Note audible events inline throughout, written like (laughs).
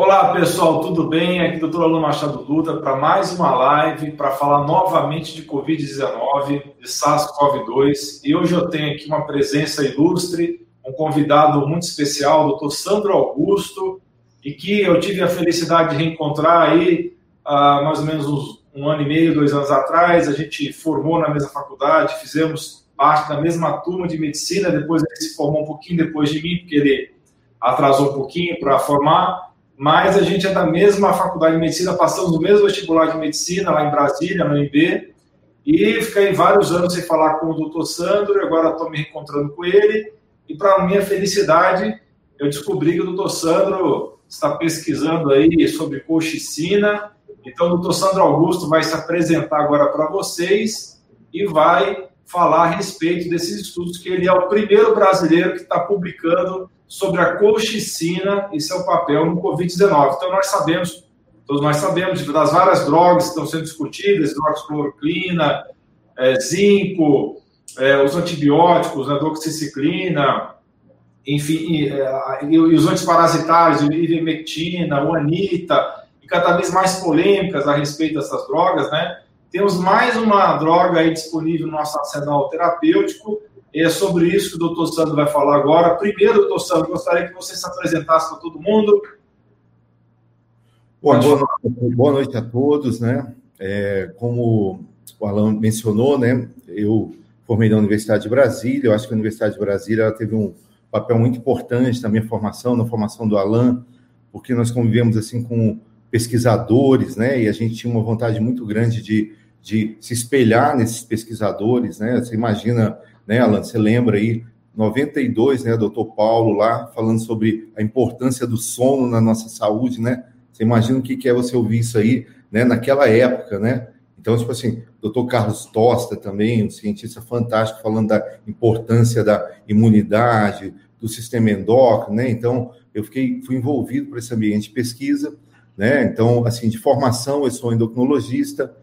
Olá pessoal, tudo bem? Aqui é o Dr. Alan Machado Dutra para mais uma live para falar novamente de Covid-19, de SARS-CoV-2. E hoje eu tenho aqui uma presença ilustre, um convidado muito especial, o Dr. Sandro Augusto, e que eu tive a felicidade de reencontrar aí há mais ou menos uns, um ano e meio, dois anos atrás. A gente formou na mesma faculdade, fizemos parte da mesma turma de medicina. Depois ele se formou um pouquinho depois de mim, porque ele atrasou um pouquinho para formar mas a gente é da mesma faculdade de medicina, passamos no mesmo vestibular de medicina lá em Brasília, no IB, e fiquei vários anos sem falar com o doutor Sandro, agora estou me reencontrando com ele, e para minha felicidade, eu descobri que o doutor Sandro está pesquisando aí sobre coxicina, então o doutor Sandro Augusto vai se apresentar agora para vocês e vai falar a respeito desses estudos, que ele é o primeiro brasileiro que está publicando sobre a colchicina e seu papel no Covid-19. Então, nós sabemos, todos nós sabemos das várias drogas que estão sendo discutidas, hidroxicloroquina, é, zinco, é, os antibióticos, né, doxiciclina, enfim, é, e, os antiparasitários, ivermectina, o anita, e cada vez mais polêmicas a respeito dessas drogas, né? Temos mais uma droga aí disponível no nosso arsenal terapêutico, e é sobre isso que o doutor Sandro vai falar agora. Primeiro, doutor Sandro, gostaria que você se apresentasse para todo mundo. Boa, noite, boa noite a todos, né? É, como o Alan mencionou, né? Eu formei na Universidade de Brasília, eu acho que a Universidade de Brasília teve um papel muito importante na minha formação, na formação do Alan, porque nós convivemos assim com pesquisadores, né? E a gente tinha uma vontade muito grande de, de se espelhar nesses pesquisadores, né? Você imagina né, Alan? Você lembra aí, 92, né, doutor Paulo lá, falando sobre a importância do sono na nossa saúde, né? Você imagina o que é você ouvir isso aí, né, naquela época, né? Então, tipo assim, doutor Carlos Tosta também, um cientista fantástico, falando da importância da imunidade, do sistema endócrino, né? Então, eu fiquei, fui envolvido por esse ambiente de pesquisa, né? Então, assim, de formação, eu sou endocrinologista,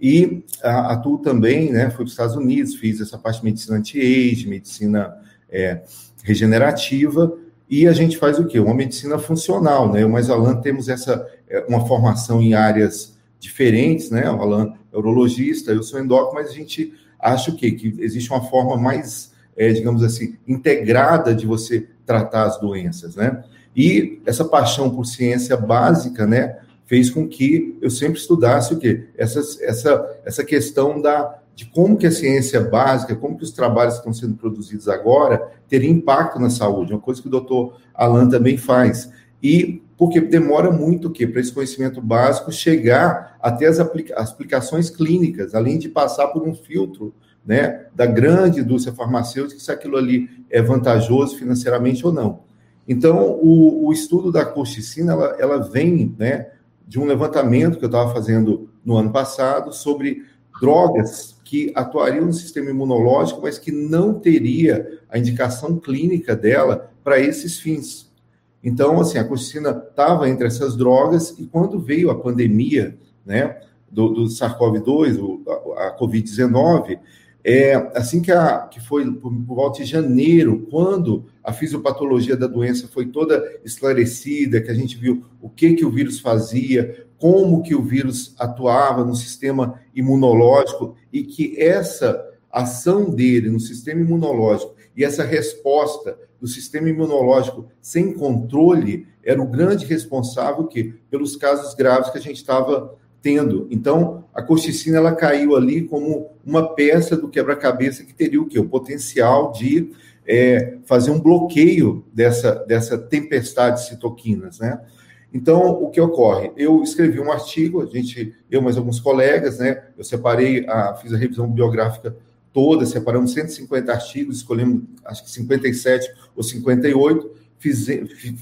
e atuo também, né, fui para os Estados Unidos, fiz essa parte de medicina anti-age, medicina é, regenerativa, e a gente faz o quê? Uma medicina funcional, né? Eu mais Alan temos essa, é, uma formação em áreas diferentes, né? O Alan é urologista, eu sou endócrino, mas a gente acha o quê? Que existe uma forma mais, é, digamos assim, integrada de você tratar as doenças, né? E essa paixão por ciência básica, né? Fez com que eu sempre estudasse o quê? Essa, essa, essa questão da, de como que a ciência básica, como que os trabalhos que estão sendo produzidos agora teriam impacto na saúde, uma coisa que o doutor Alan também faz. E porque demora muito que para esse conhecimento básico chegar até as, aplica as aplicações clínicas, além de passar por um filtro né, da grande indústria farmacêutica, se aquilo ali é vantajoso financeiramente ou não. Então, o, o estudo da colchicina, ela, ela vem né, de um levantamento que eu estava fazendo no ano passado sobre drogas que atuariam no sistema imunológico, mas que não teria a indicação clínica dela para esses fins. Então, assim, a colchicina estava entre essas drogas e quando veio a pandemia, né, do, do SARS-CoV-2, a, a Covid-19, é, assim que, a, que foi por, por volta de janeiro, quando a fisiopatologia da doença foi toda esclarecida, que a gente viu o que, que o vírus fazia, como que o vírus atuava no sistema imunológico e que essa ação dele no sistema imunológico e essa resposta do sistema imunológico sem controle era o grande responsável que pelos casos graves que a gente estava tendo. Então, a corticina ela caiu ali como uma peça do quebra-cabeça que teria o quê? O potencial de é, fazer um bloqueio dessa, dessa tempestade de citoquinas, né? Então, o que ocorre? Eu escrevi um artigo, a gente, eu mais alguns colegas, né? Eu separei, a, fiz a revisão biográfica toda, separamos 150 artigos, escolhemos acho que 57 ou 58, fiz,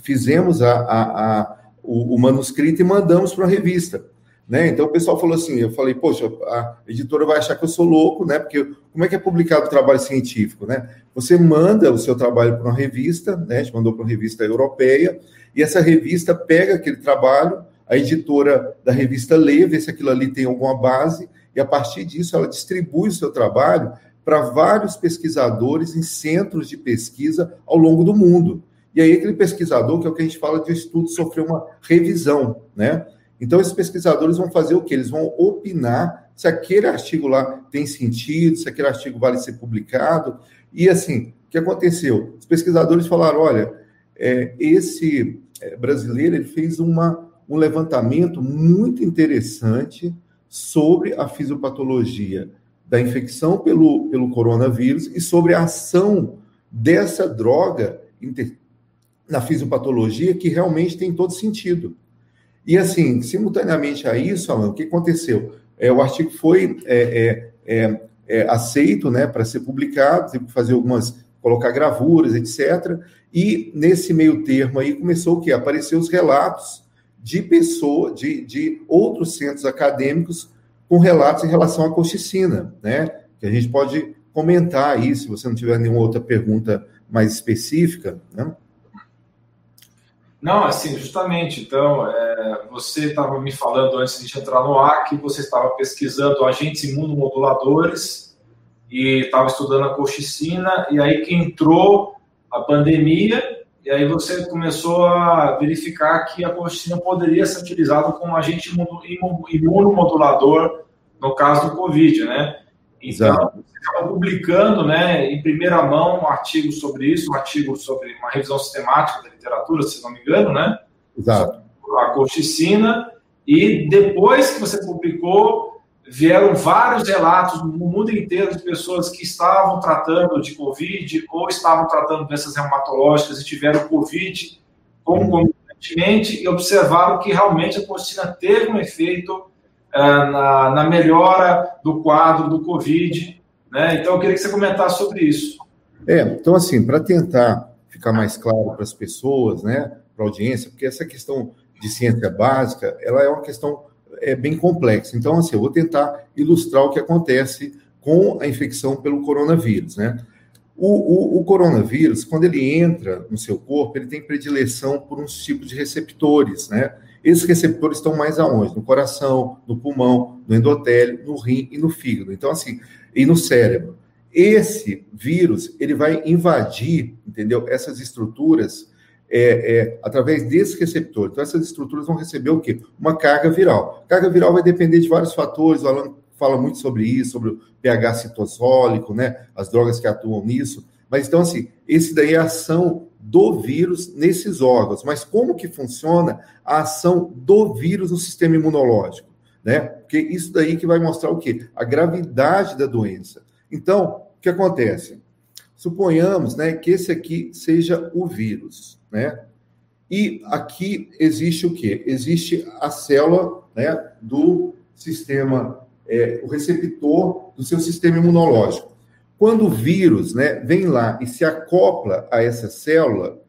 fizemos a, a, a o, o manuscrito e mandamos para a revista. Né? Então o pessoal falou assim, eu falei, poxa, a editora vai achar que eu sou louco, né? Porque como é que é publicado o trabalho científico, né? Você manda o seu trabalho para uma revista, né? A gente mandou para uma revista europeia, e essa revista pega aquele trabalho, a editora da revista lê, vê se aquilo ali tem alguma base, e a partir disso ela distribui o seu trabalho para vários pesquisadores em centros de pesquisa ao longo do mundo. E aí aquele pesquisador, que é o que a gente fala de estudo, sofreu uma revisão, né? Então esses pesquisadores vão fazer o quê? Eles vão opinar se aquele artigo lá tem sentido, se aquele artigo vale ser publicado. E assim, o que aconteceu? Os pesquisadores falaram, olha, é, esse é, brasileiro ele fez uma, um levantamento muito interessante sobre a fisiopatologia da infecção pelo, pelo coronavírus e sobre a ação dessa droga na fisiopatologia que realmente tem todo sentido. E assim, simultaneamente a isso, Alan, o que aconteceu? É, o artigo foi é, é, é, é aceito né, para ser publicado, teve que fazer algumas, colocar gravuras, etc. E nesse meio termo aí começou o quê? Apareceu os relatos de pessoas, de, de outros centros acadêmicos com relatos em relação à colchicina, né? Que a gente pode comentar aí, se você não tiver nenhuma outra pergunta mais específica, né? Não, assim, justamente. Então, é, você estava me falando antes de entrar no ar que você estava pesquisando agentes imunomoduladores e estava estudando a colchicina, e aí que entrou a pandemia, e aí você começou a verificar que a colchicina poderia ser utilizada como agente imunomodulador no caso do Covid, né? Então, você publicando, né, em primeira mão um artigo sobre isso, um artigo sobre uma revisão sistemática da literatura, se não me engano, né? Exato. A colchicina, e depois que você publicou, vieram vários relatos no mundo inteiro de pessoas que estavam tratando de Covid ou estavam tratando doenças reumatológicas e tiveram Covid concomitantemente e observaram que realmente a colchicina teve um efeito na, na, melhora do quadro do Covid. Né? Então, eu queria que você comentasse sobre isso. É, então, assim, para tentar ficar mais claro para as pessoas, né, para a audiência, porque essa questão de ciência básica, ela é uma questão é bem complexo. Então, assim, eu vou tentar ilustrar o que acontece com a infecção pelo coronavírus, né? O, o, o, coronavírus, quando ele entra no seu corpo, ele tem predileção por uns tipos de receptores, né? Esses receptores estão mais aonde? No coração, no pulmão, no endotélio, no rim e no fígado. Então, assim, e no cérebro. Esse vírus, ele vai invadir, entendeu? Essas estruturas é, é, através desse receptor. Então, essas estruturas vão receber o quê? Uma carga viral. Carga viral vai depender de vários fatores, o Alan fala muito sobre isso, sobre o pH citosólico, né? As drogas que atuam nisso. Mas então, assim, esse daí é a ação do vírus nesses órgãos. Mas como que funciona a ação do vírus no sistema imunológico? Né? Porque isso daí que vai mostrar o quê? A gravidade da doença. Então, o que acontece? Suponhamos né, que esse aqui seja o vírus, né? E aqui existe o quê? Existe a célula né, do sistema, é, o receptor do seu sistema imunológico. Quando o vírus né, vem lá e se acopla a essa célula,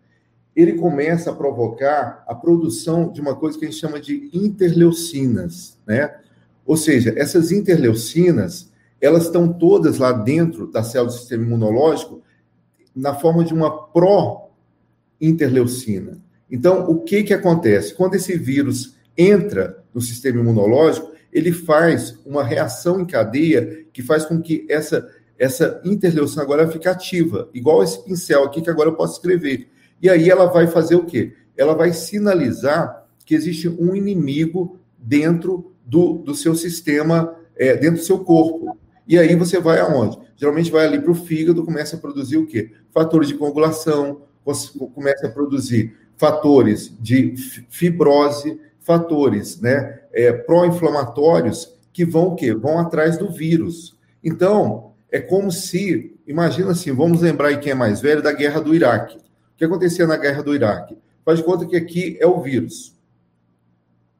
ele começa a provocar a produção de uma coisa que a gente chama de interleucinas, né? Ou seja, essas interleucinas, elas estão todas lá dentro da célula do sistema imunológico na forma de uma pró-interleucina. Então, o que, que acontece? Quando esse vírus entra no sistema imunológico, ele faz uma reação em cadeia que faz com que essa, essa interleucina agora fique ativa, igual esse pincel aqui que agora eu posso escrever. E aí ela vai fazer o quê? Ela vai sinalizar que existe um inimigo dentro do, do seu sistema, é, dentro do seu corpo. E aí você vai aonde? Geralmente vai ali para o fígado, começa a produzir o quê? Fatores de coagulação, começa a produzir fatores de fibrose, fatores né, é, pró-inflamatórios que vão o quê? Vão atrás do vírus. Então, é como se, imagina assim, vamos lembrar aí quem é mais velho da guerra do Iraque. O que acontecia na guerra do Iraque? Faz conta que aqui é o vírus.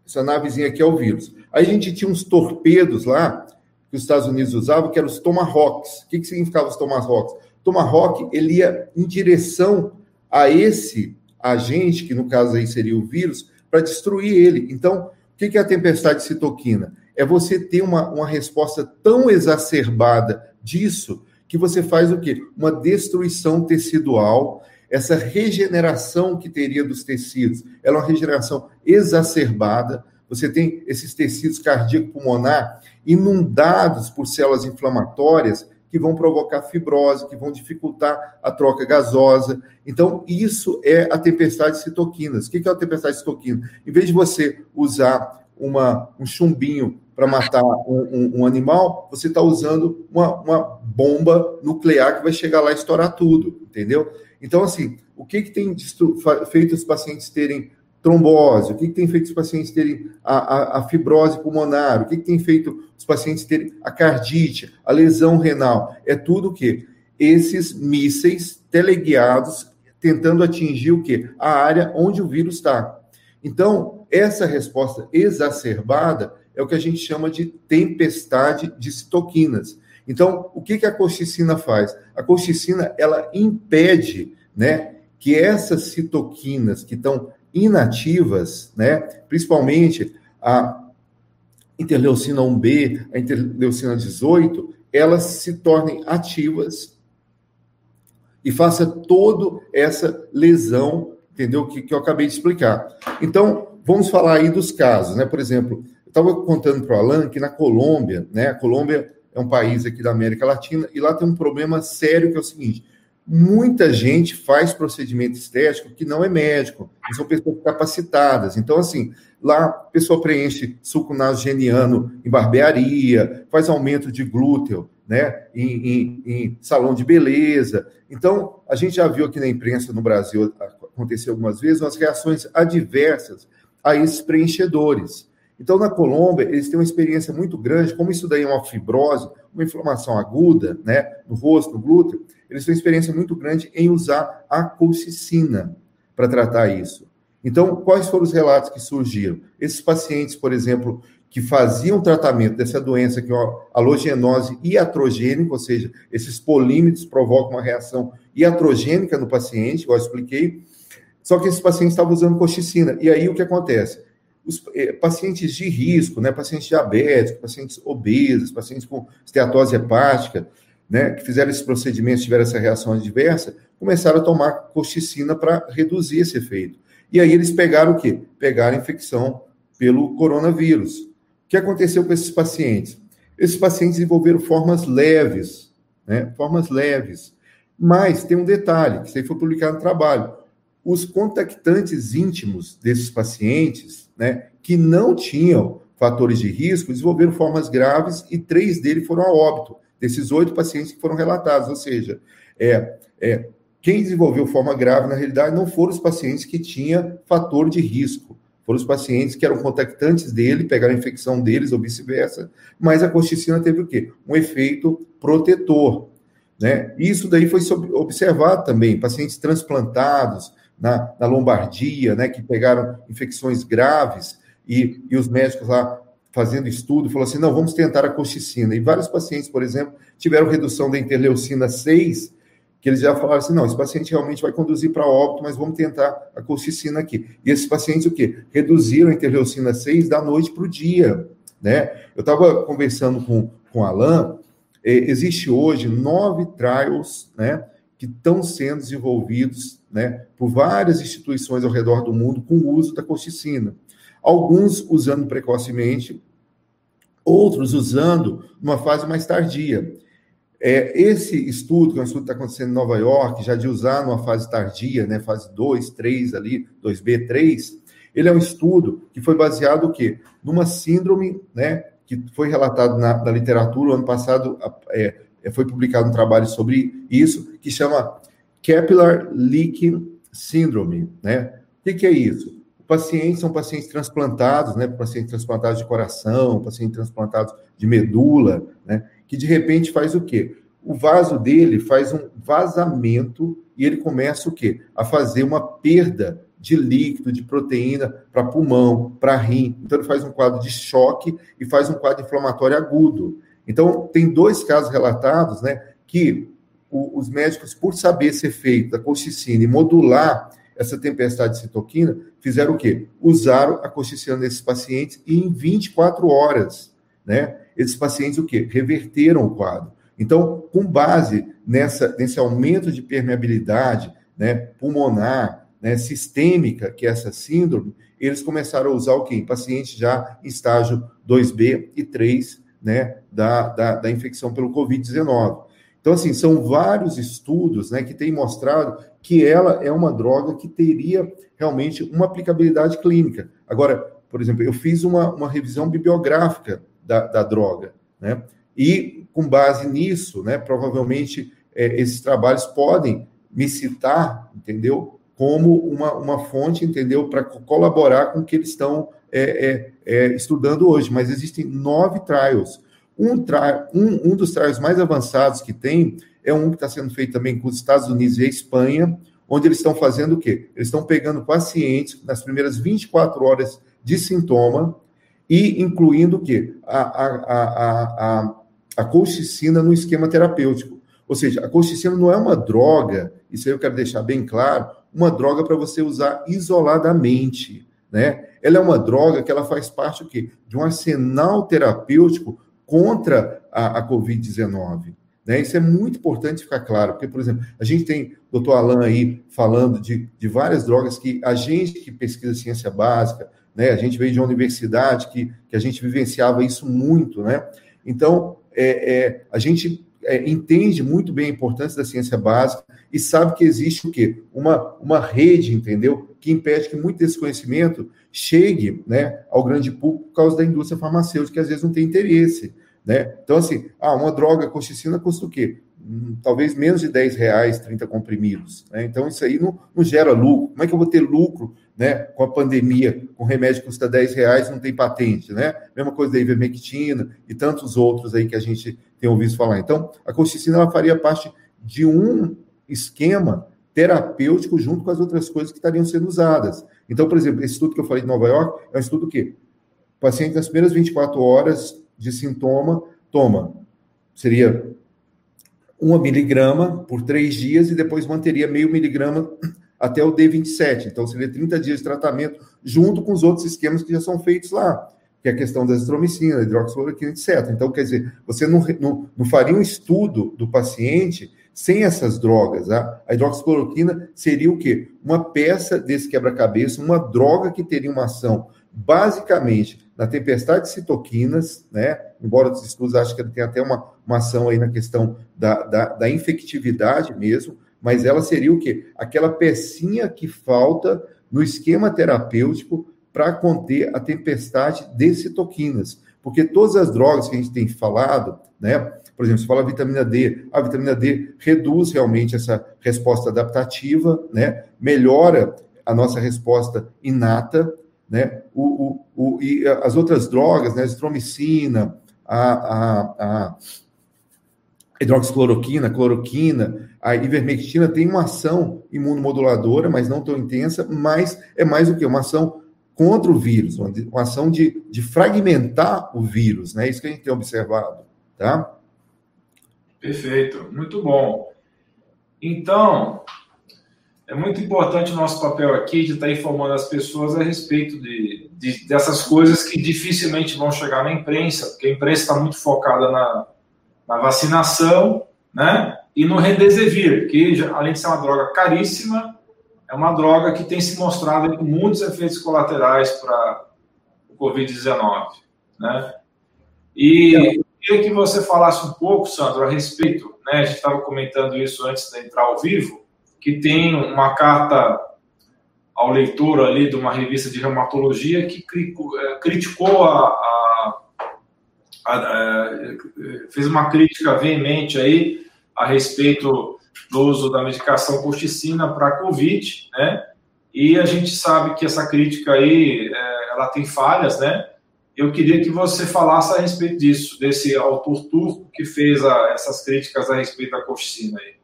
Essa navezinha aqui é o vírus. Aí a gente tinha uns torpedos lá que os Estados Unidos usavam, que eram os Tomahawks. O que, que significava os Tomahawks? Tomahawk, ele ia em direção a esse agente, que no caso aí seria o vírus, para destruir ele. Então, o que, que é a tempestade citoquina? É você ter uma, uma resposta tão exacerbada disso que você faz o quê? Uma destruição tecidual, essa regeneração que teria dos tecidos, ela é uma regeneração exacerbada. Você tem esses tecidos cardíaco-pulmonar inundados por células inflamatórias que vão provocar fibrose, que vão dificultar a troca gasosa. Então, isso é a tempestade de citoquinas. O que é a tempestade de citoquinas? Em vez de você usar uma, um chumbinho para matar um, um, um, animal, você está usando uma, uma bomba nuclear que vai chegar lá e estourar tudo, entendeu? Então, assim, o que, que tem feito os pacientes terem trombose? O que, que tem feito os pacientes terem a, a, a fibrose pulmonar? O que, que tem feito os pacientes terem a cardite, a lesão renal? É tudo o quê? Esses mísseis teleguiados tentando atingir o quê? A área onde o vírus está. Então, essa resposta exacerbada é o que a gente chama de tempestade de citoquinas. Então, o que, a colchicina faz? A colchicina, ela impede, né, que essas citoquinas que estão inativas, né, principalmente a interleucina 1B, a interleucina 18, elas se tornem ativas e faça toda essa lesão, entendeu? Que, que eu acabei de explicar. Então, vamos falar aí dos casos, né? Por exemplo, estava contando para o Alan que na Colômbia, né? A Colômbia é um país aqui da América Latina, e lá tem um problema sério que é o seguinte: muita gente faz procedimento estético que não é médico, são pessoas capacitadas. Então, assim, lá a pessoa preenche suco nasogeniano em barbearia, faz aumento de glúteo, né, em, em, em, salão de beleza. Então, a gente já viu aqui na imprensa no Brasil acontecer algumas vezes umas reações adversas a esses preenchedores. Então, na Colômbia, eles têm uma experiência muito grande, como isso daí é uma fibrose, uma inflamação aguda, né, no rosto, no glúteo, eles têm uma experiência muito grande em usar a colchicina para tratar isso. Então, quais foram os relatos que surgiram? Esses pacientes, por exemplo, que faziam tratamento dessa doença, que é halogenose iatrogênica, ou seja, esses polímeros provocam uma reação iatrogênica no paciente, eu expliquei, só que esses pacientes estavam usando colchicina. E aí o que acontece? Os eh, pacientes de risco, né, pacientes diabéticos, pacientes obesos, pacientes com esteatose hepática, né, que fizeram esses procedimentos, tiveram essa reação adversa, começaram a tomar colchicina para reduzir esse efeito. E aí eles pegaram o quê? Pegaram infecção pelo coronavírus. O que aconteceu com esses pacientes? Esses pacientes desenvolveram formas leves, né, formas leves. Mas tem um detalhe, que isso aí foi publicado no trabalho. Os contactantes íntimos desses pacientes, né, que não tinham fatores de risco, desenvolveram formas graves e três deles foram a óbito, desses oito pacientes que foram relatados. Ou seja, é, é, quem desenvolveu forma grave, na realidade, não foram os pacientes que tinham fator de risco, foram os pacientes que eram contactantes dele, pegaram a infecção deles ou vice-versa, mas a colchicina teve o quê? Um efeito protetor. Né? Isso daí foi observado também, pacientes transplantados, na, na Lombardia, né, que pegaram infecções graves, e, e os médicos lá fazendo estudo, falou assim, não, vamos tentar a colchicina. E vários pacientes, por exemplo, tiveram redução da interleucina 6, que eles já falaram assim, não, esse paciente realmente vai conduzir para óbito, mas vamos tentar a colchicina aqui. E esses pacientes, o quê? Reduziram a interleucina 6 da noite para o dia, né? Eu estava conversando com, com o Alan, eh, existe hoje nove trials, né, que estão sendo desenvolvidos né, por várias instituições ao redor do mundo com o uso da colchicina. Alguns usando precocemente, outros usando numa fase mais tardia. É, esse estudo, que é um estudo que está acontecendo em Nova York, já de usar numa fase tardia, né, fase 2, 3 ali, 2B, 3, ele é um estudo que foi baseado o quê? Numa síndrome, né, que foi relatado na, na literatura, ano passado é, foi publicado um trabalho sobre isso, que chama Capillary Leaking Syndrome, né? O que, que é isso? Pacientes são pacientes transplantados, né? Pacientes transplantados de coração, pacientes transplantados de medula, né? Que de repente faz o quê? O vaso dele faz um vazamento e ele começa o quê? A fazer uma perda de líquido, de proteína para pulmão, para rim. Então ele faz um quadro de choque e faz um quadro inflamatório agudo. Então tem dois casos relatados, né? Que o, os médicos, por saber esse efeito da colchicina e modular essa tempestade de citoquina, fizeram o quê? Usaram a colchicina nesses pacientes e em 24 horas, né? Esses pacientes o quê? Reverteram o quadro. Então, com base nessa, nesse aumento de permeabilidade né, pulmonar, né, sistêmica, que é essa síndrome, eles começaram a usar o quê? Pacientes já em estágio 2B e 3 né, da, da, da infecção pelo Covid-19. Então, assim, são vários estudos né, que têm mostrado que ela é uma droga que teria realmente uma aplicabilidade clínica. Agora, por exemplo, eu fiz uma, uma revisão bibliográfica da, da droga, né? E com base nisso, né, provavelmente é, esses trabalhos podem me citar, entendeu? Como uma, uma fonte, entendeu? Para colaborar com o que eles estão é, é, é, estudando hoje. Mas existem nove trials. Um, um, um dos trials mais avançados que tem é um que está sendo feito também com os Estados Unidos e a Espanha, onde eles estão fazendo o quê? Eles estão pegando pacientes nas primeiras 24 horas de sintoma e incluindo o quê? A, a, a, a, a colchicina no esquema terapêutico. Ou seja, a colchicina não é uma droga, isso aí eu quero deixar bem claro, uma droga para você usar isoladamente, né? Ela é uma droga que ela faz parte o quê? de um arsenal terapêutico contra a, a Covid-19. Né? Isso é muito importante ficar claro, porque, por exemplo, a gente tem o doutor Alain aí falando de, de várias drogas que a gente que pesquisa ciência básica, né? a gente veio de uma universidade que, que a gente vivenciava isso muito, né? Então, é, é a gente é, entende muito bem a importância da ciência básica e sabe que existe o quê? Uma, uma rede, entendeu? Que impede que muito desse conhecimento chegue né, ao grande público por causa da indústria farmacêutica, que às vezes não tem interesse. Né? Então, assim, ah, uma droga colchicina custa o quê? Hum, talvez menos de 10 reais, 30 comprimidos. Né? Então, isso aí não, não gera lucro. Como é que eu vou ter lucro né, com a pandemia, com remédio que custa 10 reais não tem patente, né? Mesma coisa da ivermectina e tantos outros aí que a gente tem ouvido falar. Então, a colchicina ela faria parte de um esquema terapêutico junto com as outras coisas que estariam sendo usadas. Então, por exemplo, esse estudo que eu falei de Nova York é um estudo que o paciente nas primeiras 24 horas de sintoma toma, seria uma miligrama por três dias e depois manteria meio miligrama até o D27. Então, seria 30 dias de tratamento junto com os outros esquemas que já são feitos lá que é a questão da azitromicina, hidroxicloroquina, etc. Então, quer dizer, você não, não, não faria um estudo do paciente sem essas drogas. A, a hidroxicloroquina seria o quê? Uma peça desse quebra-cabeça, uma droga que teria uma ação basicamente na tempestade de citoquinas, né? Embora os estudos achem que ele tem até uma, uma ação aí na questão da, da, da infectividade mesmo, mas ela seria o quê? Aquela pecinha que falta no esquema terapêutico para conter a tempestade de citoquinas. Porque todas as drogas que a gente tem falado, né? Por exemplo, se fala vitamina D, a vitamina D reduz realmente essa resposta adaptativa, né? Melhora a nossa resposta inata, né? O, o, o, e as outras drogas, né? A estromicina, a, a, a hidroxicloroquina, cloroquina, a ivermectina tem uma ação imunomoduladora, mas não tão intensa, mas é mais o que? Uma ação contra o vírus, uma ação de, de fragmentar o vírus, né? Isso que a gente tem observado, tá? Perfeito, muito bom. Então, é muito importante o nosso papel aqui de estar informando as pessoas a respeito de, de dessas coisas que dificilmente vão chegar na imprensa, porque a imprensa está muito focada na, na vacinação, né? E no Redesivir, que além de ser uma droga caríssima, é uma droga que tem se mostrado com muitos efeitos colaterais para o Covid-19. Né? E eu queria que você falasse um pouco, Sandro, a respeito, né, a gente estava comentando isso antes de entrar ao vivo, que tem uma carta ao leitor ali de uma revista de reumatologia que é, criticou a, a, a, a fez uma crítica veemente aí a respeito do uso da medicação colchicina para COVID, né? E a gente sabe que essa crítica aí, é, ela tem falhas, né? Eu queria que você falasse a respeito disso, desse autor turco que fez a, essas críticas a respeito da colchicina aí.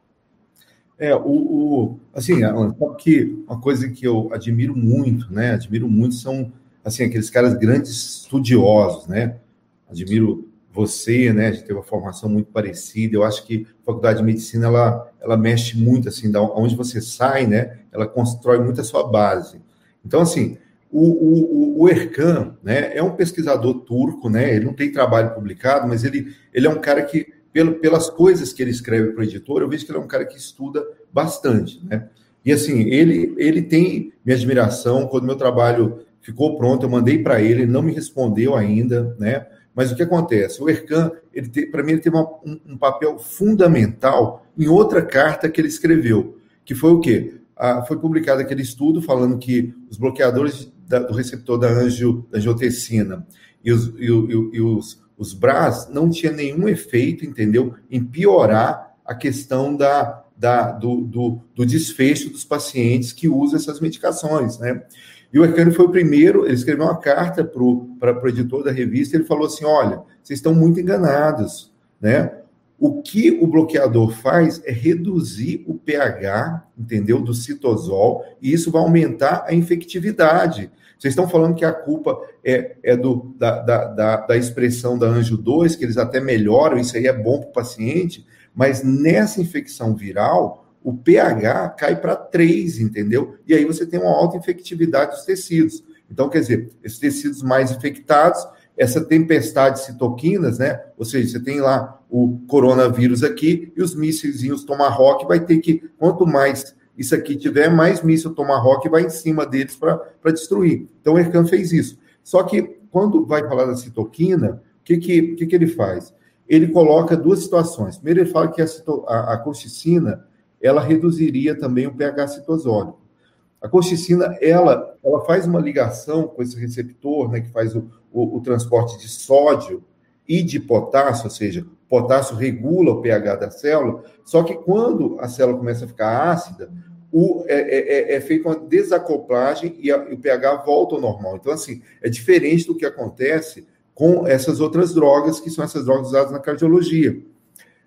É, o, o assim, Alan, que uma coisa que eu admiro muito, né? Admiro muito são assim aqueles caras grandes estudiosos, né? Admiro você, né? A gente teve uma formação muito parecida. Eu acho que a faculdade de medicina ela, ela mexe muito assim, da onde você sai, né? Ela constrói muito a sua base. Então, assim, o, o, o Erkan, né? É um pesquisador turco, né? Ele não tem trabalho publicado, mas ele, ele é um cara que, pelo, pelas coisas que ele escreve para o editor, eu vejo que ele é um cara que estuda bastante, né? E assim, ele, ele tem minha admiração. Quando meu trabalho ficou pronto, eu mandei para ele, ele não me respondeu ainda, né? Mas o que acontece? O ERCAN, para mim, ele teve uma, um, um, papel fundamental em outra carta que ele escreveu, que foi o quê? Ah, foi publicado aquele estudo falando que os bloqueadores da, do receptor da, angio, angiotensina e os, e, e, e os, os BRAS não tinha nenhum efeito, entendeu? Em piorar a questão da, da, do, do, do desfecho dos pacientes que usam essas medicações, né? E o Arcano foi o primeiro, ele escreveu uma carta para o editor da revista, ele falou assim, olha, vocês estão muito enganados, né? O que o bloqueador faz é reduzir o pH, entendeu, do citosol, e isso vai aumentar a infectividade. Vocês estão falando que a culpa é, é do, da, da, da, da expressão da Anjo 2, que eles até melhoram, isso aí é bom para o paciente, mas nessa infecção viral, o pH cai para 3, entendeu? E aí você tem uma alta infectividade dos tecidos. Então, quer dizer, esses tecidos mais infectados, essa tempestade de citoquinas, né? Ou seja, você tem lá o coronavírus aqui e os mísseis Tomahawk vai ter que, quanto mais isso aqui tiver, mais míssil Tomahawk vai em cima deles para destruir. Então, o Ercan fez isso. Só que, quando vai falar da citoquina, o que, que, que, que ele faz? Ele coloca duas situações. Primeiro, ele fala que a, a, a colchicina ela reduziria também o pH citosólico. A colchicina, ela, ela faz uma ligação com esse receptor, né, que faz o, o, o transporte de sódio e de potássio, ou seja, potássio regula o pH da célula, só que quando a célula começa a ficar ácida, o, é, é, é, é feita uma desacoplagem e, a, e, o pH volta ao normal. Então, assim, é diferente do que acontece com essas outras drogas, que são essas drogas usadas na cardiologia.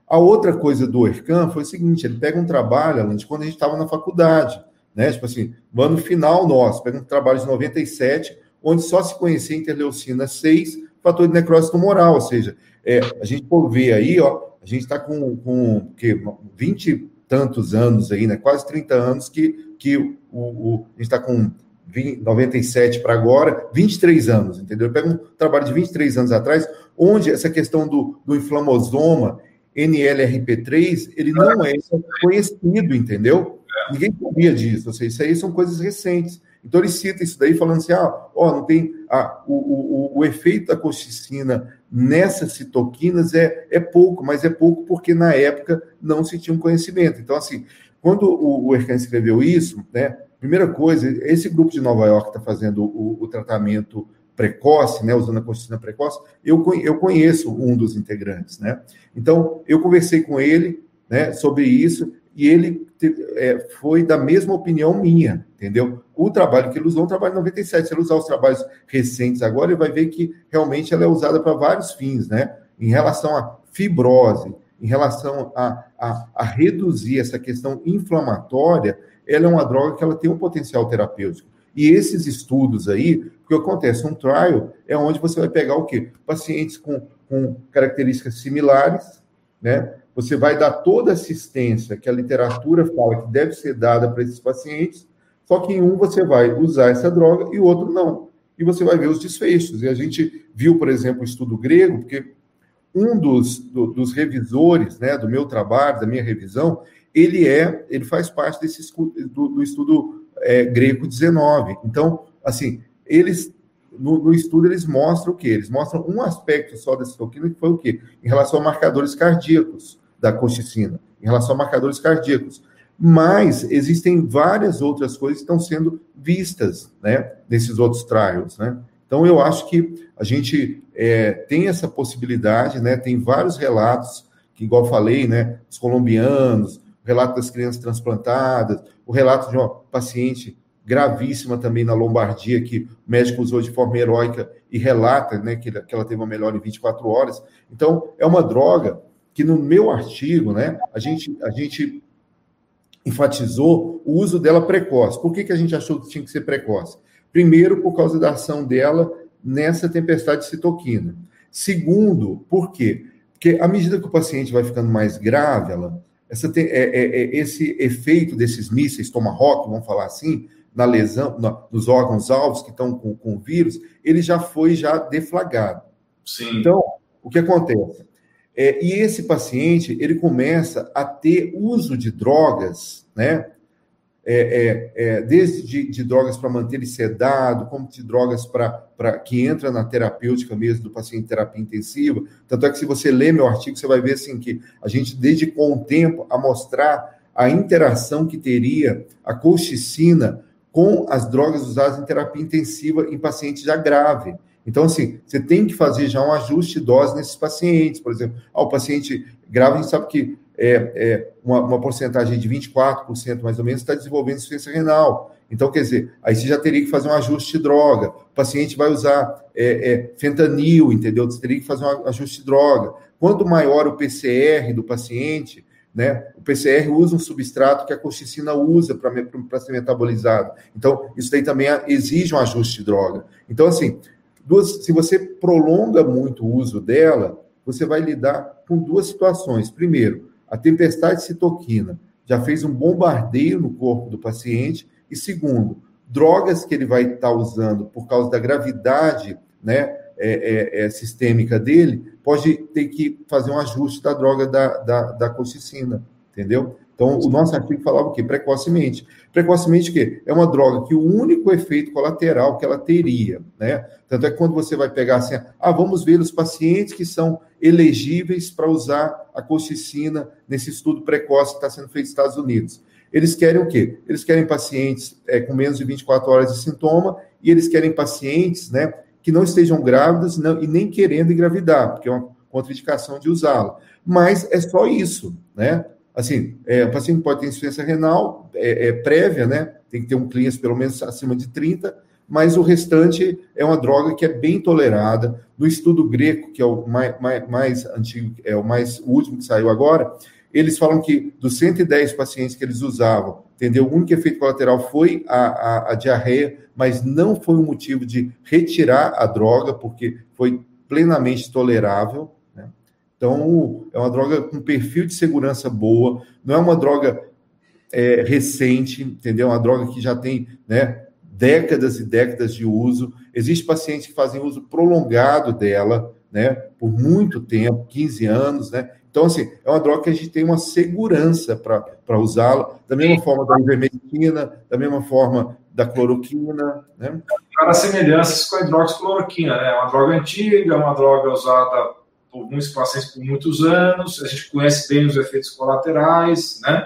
A outra coisa do ERCAN foi o seguinte: ele pega um trabalho, Alan, de quando a gente estava na faculdade, né? Tipo assim, no ano final nosso, pega um trabalho de 97, onde só se conhecia interleucina 6, fator de necrose tumoral, ou seja, é, a gente por ver aí, ó, a gente está com, com que, 20 e tantos anos aí, né? Quase 30 anos que, que o, o a gente está com 20, 97 para agora, 23 anos, entendeu? Pega um trabalho de 23 anos atrás, onde essa questão do, do inflamosoma NLRP3, ele não é conhecido, entendeu? Ninguém sabia disso, ou seja, isso aí são coisas recentes. Então ele cita isso daí falando assim, ah, ó, não tem ah, o, o, o efeito da colchicina nessas citoquinas é, é pouco, mas é pouco porque na época não se tinha um conhecimento. Então, assim, quando o, o Erkan escreveu isso, né, primeira coisa, esse grupo de Nova York está fazendo o, o tratamento precoce, né, usando a consciência precoce, eu, eu conheço um dos integrantes, né? Então, eu conversei com ele, né, sobre isso, e ele é, foi da mesma opinião minha, entendeu? O trabalho que ele usou é um trabalho de 97. Se ele usar os trabalhos recentes agora, ele vai ver que realmente ela é usada para vários fins, né? Em relação à fibrose, em relação a, a, a reduzir essa questão inflamatória, ela é uma droga que ela tem um potencial terapêutico. E esses estudos aí, o que acontece? Um trial é onde você vai pegar o quê? Pacientes com, com características similares, né? Você vai dar toda a assistência que a literatura fala que deve ser dada para esses pacientes, só que em um você vai usar essa droga e o outro não. E você vai ver os desfechos. E a gente viu, por exemplo, o estudo grego, porque um dos, do, dos revisores né, do meu trabalho, da minha revisão, ele é, ele faz parte desse do, do estudo é, grego 19. Então, assim, eles no, no, estudo eles mostram o quê? Eles mostram um aspecto só desse toquina, que foi o quê? Em relação a marcadores cardíacos da colchicina, em relação a marcadores cardíacos. Mas existem várias outras coisas que estão sendo vistas, né, nesses outros trials, né? Então, eu acho que a gente é, tem essa possibilidade, né? Tem vários relatos, que igual falei, né? Os colombianos, o relato das crianças transplantadas, o relato de uma paciente gravíssima também na Lombardia, que o médico usou de forma heróica e relata né, que, que ela teve uma melhora em 24 horas. Então, é uma droga que no meu artigo, né, a gente, a gente enfatizou o uso dela precoce. Por que, que a gente achou que tinha que ser precoce? Primeiro, por causa da ação dela nessa tempestade de citoquina. Segundo, por quê? Porque à medida que o paciente vai ficando mais grave, ela, essa é, é, é, esse efeito desses mísseis Tomahawk, vamos falar assim, na lesão, na, nos órgãos alvos que estão com, com o vírus, ele já foi já deflagrado. Sim. Então, o que acontece? É, e esse paciente, ele começa a ter uso de drogas, né? é, é, é, desde de, de drogas para manter ele sedado, como de drogas para que entra na terapêutica mesmo do paciente em terapia intensiva. Tanto é que se você ler meu artigo, você vai ver assim que a gente dedicou um tempo a mostrar a interação que teria a colchicina com as drogas usadas em terapia intensiva em pacientes já grave. Então, assim, você tem que fazer já um ajuste de dose nesses pacientes. Por exemplo, ah, o paciente grave, a gente sabe que é, é uma, uma, porcentagem de 24% mais ou menos está desenvolvendo insuficiência renal. Então, quer dizer, aí você já teria que fazer um ajuste de droga. O paciente vai usar é, é, fentanil, entendeu? Você teria que fazer um ajuste de droga. Quanto maior o PCR do paciente, né? O PCR usa um substrato que a colchicina usa para ser metabolizado. Então, isso daí também exige um ajuste de droga. Então, assim, duas, se você prolonga muito o uso dela, você vai lidar com duas situações. Primeiro, a tempestade citoquina já fez um bombardeio no corpo do paciente. E segundo, drogas que ele vai estar usando por causa da gravidade, né? É, é, é, sistêmica dele, pode ter que fazer um ajuste da droga da, da, da entendeu? Então, o nosso artigo falava o quê? Precocemente. Precocemente, o quê? É uma droga que o único efeito colateral que ela teria, né? Tanto é que quando você vai pegar assim, ah, vamos ver os pacientes que são elegíveis para usar a colchicina nesse estudo precoce que está sendo feito nos Estados Unidos. Eles querem o quê? Eles querem pacientes é, com menos de 24 horas de sintoma e eles querem pacientes, né, que não estejam grávidos não, e nem querendo engravidar, porque é uma contraindicação de usá-la. Mas é só isso, né? Assim, é, o paciente pode ter insuficiência renal é, é, prévia, né? Tem que ter um clearance pelo menos acima de 30, mas o restante é uma droga que é bem tolerada. No estudo greco, que é o mais, mais, mais antigo, é o mais o último que saiu agora, eles falam que dos 110 pacientes que eles usavam, entendeu? O único efeito colateral foi a, a, a diarreia, mas não foi um motivo de retirar a droga, porque foi plenamente tolerável. Então, é uma droga com perfil de segurança boa, não é uma droga é, recente, entendeu? É uma droga que já tem né, décadas e décadas de uso. Existem pacientes que fazem uso prolongado dela, né, por muito tempo, 15 anos, né? Então, assim, é uma droga que a gente tem uma segurança para usá-la, da mesma forma da ivermectina, da mesma forma da cloroquina, né? Para semelhanças com a hidroxicloroquina, né? É uma droga antiga, é uma droga usada por muitos pacientes por muitos anos, a gente conhece bem os efeitos colaterais, né?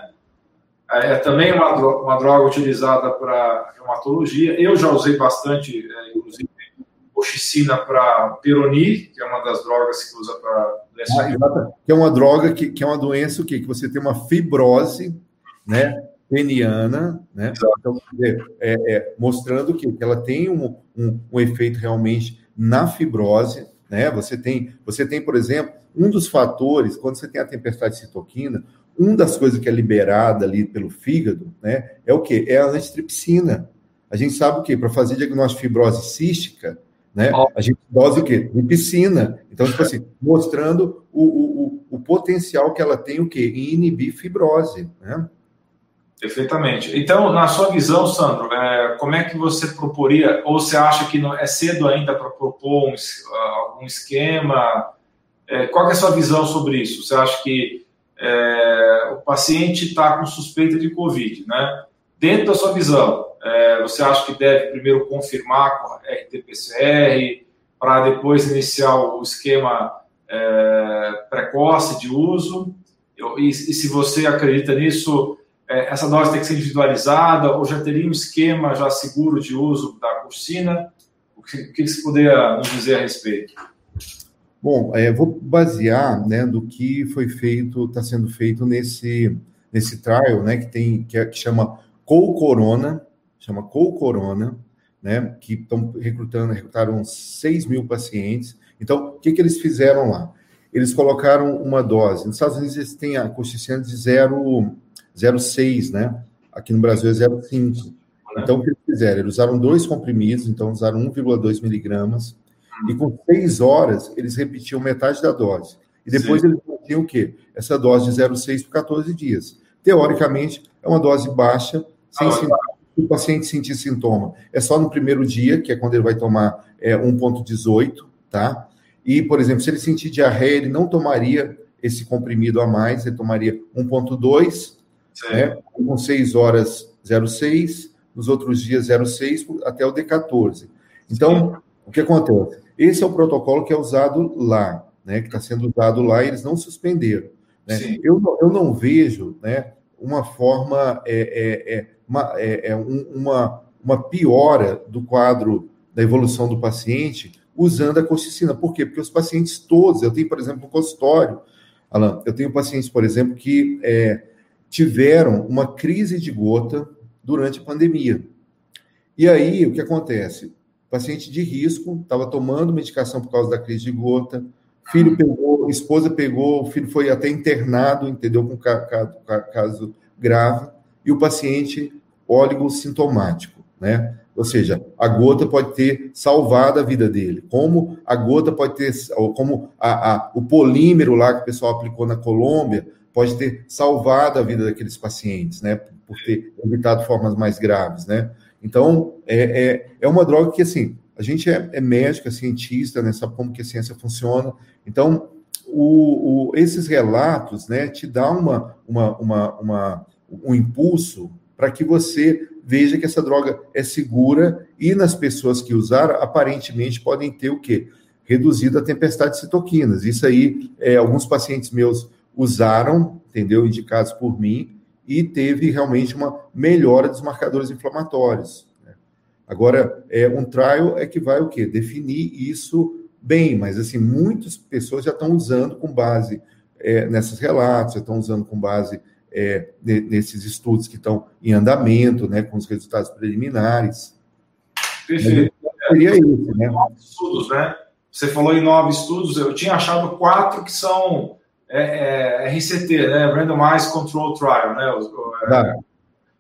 É, é também uma, uma droga utilizada para reumatologia. Eu já usei bastante, é, inclusive, oxicina para peroni, que é uma das drogas que usa para ah, que é uma droga que, que é uma doença o quê? que você tem uma fibrose, né, peniana, né? Então, é, é, mostrando que, que ela tem um, um, um, efeito realmente na fibrose, né? Você tem, você tem, por exemplo, um dos fatores quando você tem a tempestade de citoquina, uma das coisas que é liberada ali pelo fígado, né, é o quê? É a antitripsina. A gente sabe o quê? Para fazer diagnóstico de fibrose cística, né? A gente dose o quê? De piscina. Então, tipo assim, mostrando o, o, o, potencial que ela tem o quê? Em inibir fibrose, né? Perfeitamente. Então, na sua visão, Sandro, é, como é que você proporia, ou você acha que não é cedo ainda para propor um, algum esquema? É, qual é a sua visão sobre isso? Você acha que é, o paciente está com suspeita de Covid, né? Dentro da sua visão, é, você acha que deve primeiro confirmar com RT-PCR para depois iniciar o esquema é, precoce de uso? E, e, se você acredita nisso, é, essa dose tem que ser individualizada ou já teria um esquema já seguro de uso da cursina? O que, você poderia nos dizer a respeito? Bom, é, vou basear né, do que foi feito, está sendo feito nesse, nesse trial, né, que tem que, é, que chama Co Corona, chama Co Corona, né, que estão recrutando, recrutaram 6 mil pacientes. Então, o que, que eles fizeram lá? Eles colocaram uma dose. Nos Estados Unidos eles têm a coeficiente de 0,6, né? Aqui no Brasil é 0,5. Então, o que fizeram? Eles usaram dois comprimidos, então usaram 1,2 miligramas, e com seis horas eles repetiam metade da dose. E depois Sim. eles mantinham o quê? Essa dose de 0,6 por 14 dias. Teoricamente, é uma dose baixa, sem ah, o paciente sentir sintoma. É só no primeiro dia, que é quando ele vai tomar é, 1,18, tá? E, por exemplo, se ele sentir diarreia, ele não tomaria esse comprimido a mais, ele tomaria 1,2, né? Com seis horas 0,6, nos outros dias 0,6 até o D14. Então, Sim. o que acontece? Esse é o protocolo que é usado lá, né, que está sendo usado lá e eles não suspenderam. Né? Eu, eu não vejo né, uma forma, é, é, é, uma, é, é uma, uma piora do quadro da evolução do paciente usando a colchicina. Por quê? Porque os pacientes todos, eu tenho, por exemplo, um consultório, Alan, eu tenho pacientes, por exemplo, que é, tiveram uma crise de gota durante a pandemia. E aí, o que acontece? Paciente de risco, estava tomando medicação por causa da crise de gota, filho pegou, esposa pegou, o filho foi até internado, entendeu? Com caso grave, e o paciente sintomático, né? Ou seja, a gota pode ter salvado a vida dele, como a gota pode ter, como a, a, o polímero lá que o pessoal aplicou na Colômbia pode ter salvado a vida daqueles pacientes, né? Por ter evitado formas mais graves, né? Então, é, é, é uma droga que, assim, a gente é, é médico, é cientista, né? Sabe como que a ciência funciona. Então, o, o, esses relatos, né, te dá uma, uma, uma, uma um impulso para que você veja que essa droga é segura e nas pessoas que usaram, aparentemente podem ter o quê? Reduzido a tempestade de citoquinas. Isso aí, é, alguns pacientes meus usaram, entendeu? Indicados por mim, e teve realmente uma melhora dos marcadores inflamatórios. Né? Agora, é, um trial é que vai o quê? Definir isso bem, mas assim, muitas pessoas já estão usando com base é, nesses relatos, já estão usando com base é, nesses estudos que estão em andamento, né, com os resultados preliminares. Perfeito. Seria isso, né? Nove estudos, né? Você falou em nove estudos, eu tinha achado quatro que são é, é, RCT, né? Randomized Control Trial, né? É,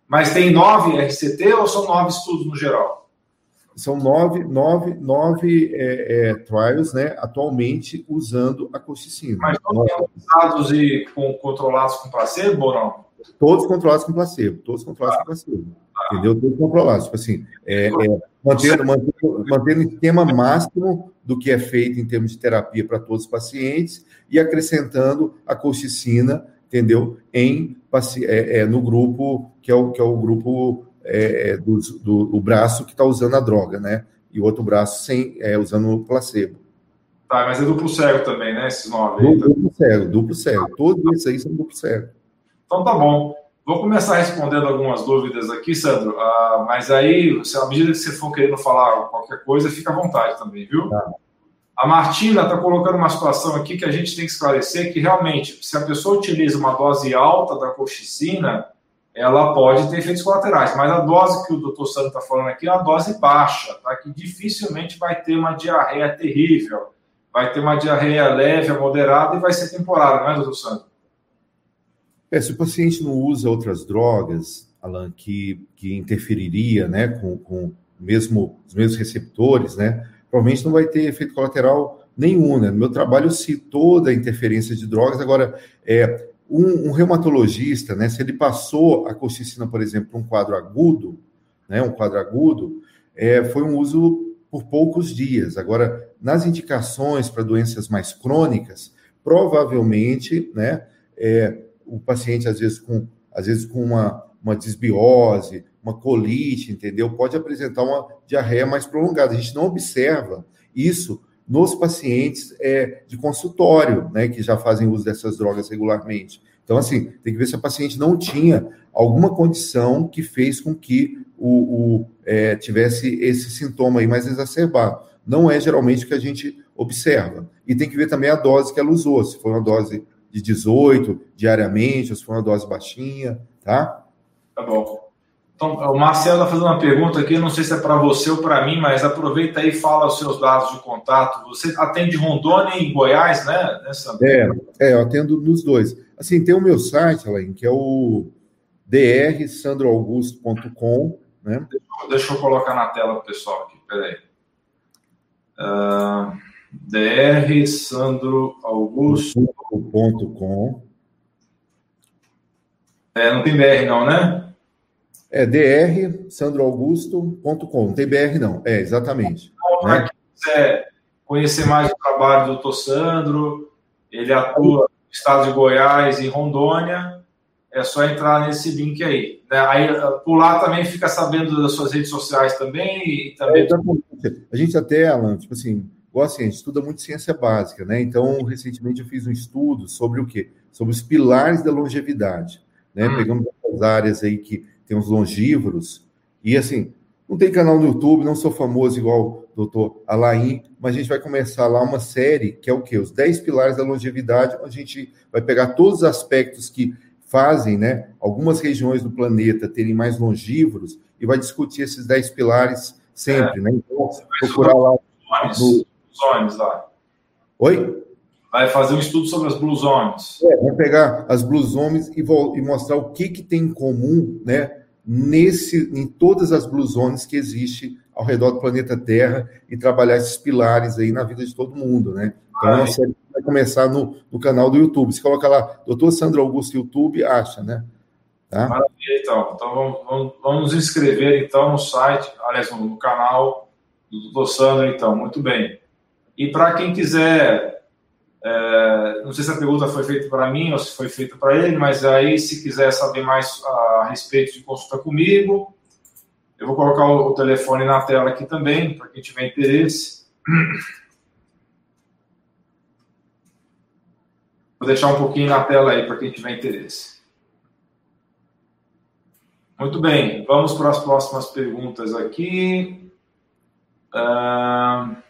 mas tem nove RCT ou são nove estudos no geral? São nove, nove, nove é, é, trials, né? Atualmente usando a colchicina. Mas todos usados e com, controlados com placebo ou não? Todos controlados com placebo, todos controlados ah. com placebo. Ah. Entendeu? Todos controlados. Tipo assim, é, é, mantendo, mantendo, mantendo o esquema máximo do que é feito em termos de terapia para todos os pacientes e acrescentando a colchicina, entendeu? Em, é, é, no grupo, que é o, que é o grupo é, é do, do o braço que está usando a droga, né? E o outro braço sem, é, usando o placebo. Tá, mas é duplo cego também, né? Esses nove. Duplo, duplo cego, duplo cego. Todos esses aí são duplo cego. Então tá bom. Vou começar respondendo algumas dúvidas aqui, Sandro. Ah, mas aí, se à medida que você for querendo falar qualquer coisa, fica à vontade também, viu? Tá. A Martina está colocando uma situação aqui que a gente tem que esclarecer que realmente, se a pessoa utiliza uma dose alta da colchicina, ela pode ter efeitos colaterais, mas a dose que o doutor Sandro está falando aqui é uma dose baixa, tá? que dificilmente vai ter uma diarreia terrível, vai ter uma diarreia leve, moderada e vai ser temporária, não é, doutor Sandro? É, se o paciente não usa outras drogas, Alan, que, que interferiria né, com, com mesmo, os mesmos receptores, né? provavelmente não vai ter efeito colateral nenhum. Né? No meu trabalho, eu cito toda a interferência de drogas. Agora, é, um, um, reumatologista, né, se ele passou a colchicina, por exemplo, para um quadro agudo, né, um quadro agudo, é, foi um uso por poucos dias. Agora, nas indicações para doenças mais crônicas, provavelmente, né, é, o paciente, às vezes, com, às vezes com uma, uma desbiose, uma colite, entendeu? Pode apresentar uma diarreia mais prolongada. A gente não observa isso nos pacientes é, de consultório, né, que já fazem uso dessas drogas regularmente. Então, assim, tem que ver se a paciente não tinha alguma condição que fez com que o, o é, tivesse esse sintoma aí mais exacerbado. Não é geralmente o que a gente observa. E tem que ver também a dose que ela usou, se foi uma dose de 18 diariamente, ou se foi uma dose baixinha, tá? Tá bom. Então, o Marcelo está fazendo uma pergunta aqui, não sei se é para você ou para mim, mas aproveita aí e fala os seus dados de contato. Você atende Rondônia e Goiás, né, Nessa... É, é, eu atendo nos dois. Assim, tem o meu site, Alain, que é o drsandroaugusto.com, né? Deixa, deixa, eu colocar na tela para o pessoal aqui, peraí. Uh, drsandroaugusto.com É, não tem BR não, né? É drsandroaugusto.com. Não tem BR, não. É, exatamente. Então, né? Se quiser conhecer mais o trabalho do doutor Sandro, ele atua no estado de Goiás e Rondônia. é só entrar nesse link aí. Né? Aí por lá também fica sabendo das suas redes sociais também e também. É, a gente até, Alan, tipo assim, igual assim, a gente estuda muito ciência básica, né? Então, recentemente eu fiz um estudo sobre o quê? Sobre os pilares da longevidade. Né? Hum. Pegamos as áreas aí que tem os longívoros, e assim, não tem canal no YouTube, não sou famoso igual o doutor Alain, mas a gente vai começar lá uma série que é o quê? Os 10 pilares da longevidade, onde a gente vai pegar todos os aspectos que fazem né, algumas regiões do planeta terem mais longívoros e vai discutir esses 10 pilares sempre, é. né? Então, procurar lá. No... Zones lá. Oi? Vai fazer um estudo sobre as Blue Zones. É, vai pegar as Blue Zones e, e mostrar o que, que tem em comum, né? nesse, em todas as blue zones que existe ao redor do planeta Terra e trabalhar esses pilares aí na vida de todo mundo, né? Então, ah, é série vai começar no, no, canal do YouTube. Você coloca lá, doutor Sandro Augusto YouTube, acha, né? Tá? Maravilha, então. Então, vamos, vamos, vamos nos inscrever, então, no site, aliás, no canal do doutor Sandro, então. Muito bem. E para quem quiser é, não sei se a pergunta foi feita para mim ou se foi feita para ele, mas aí, se quiser saber mais a respeito de consulta comigo, eu vou colocar o, telefone na tela aqui também, para quem tiver interesse. Vou deixar um pouquinho na tela aí para quem tiver interesse. Muito bem, vamos para as próximas perguntas aqui. Uh...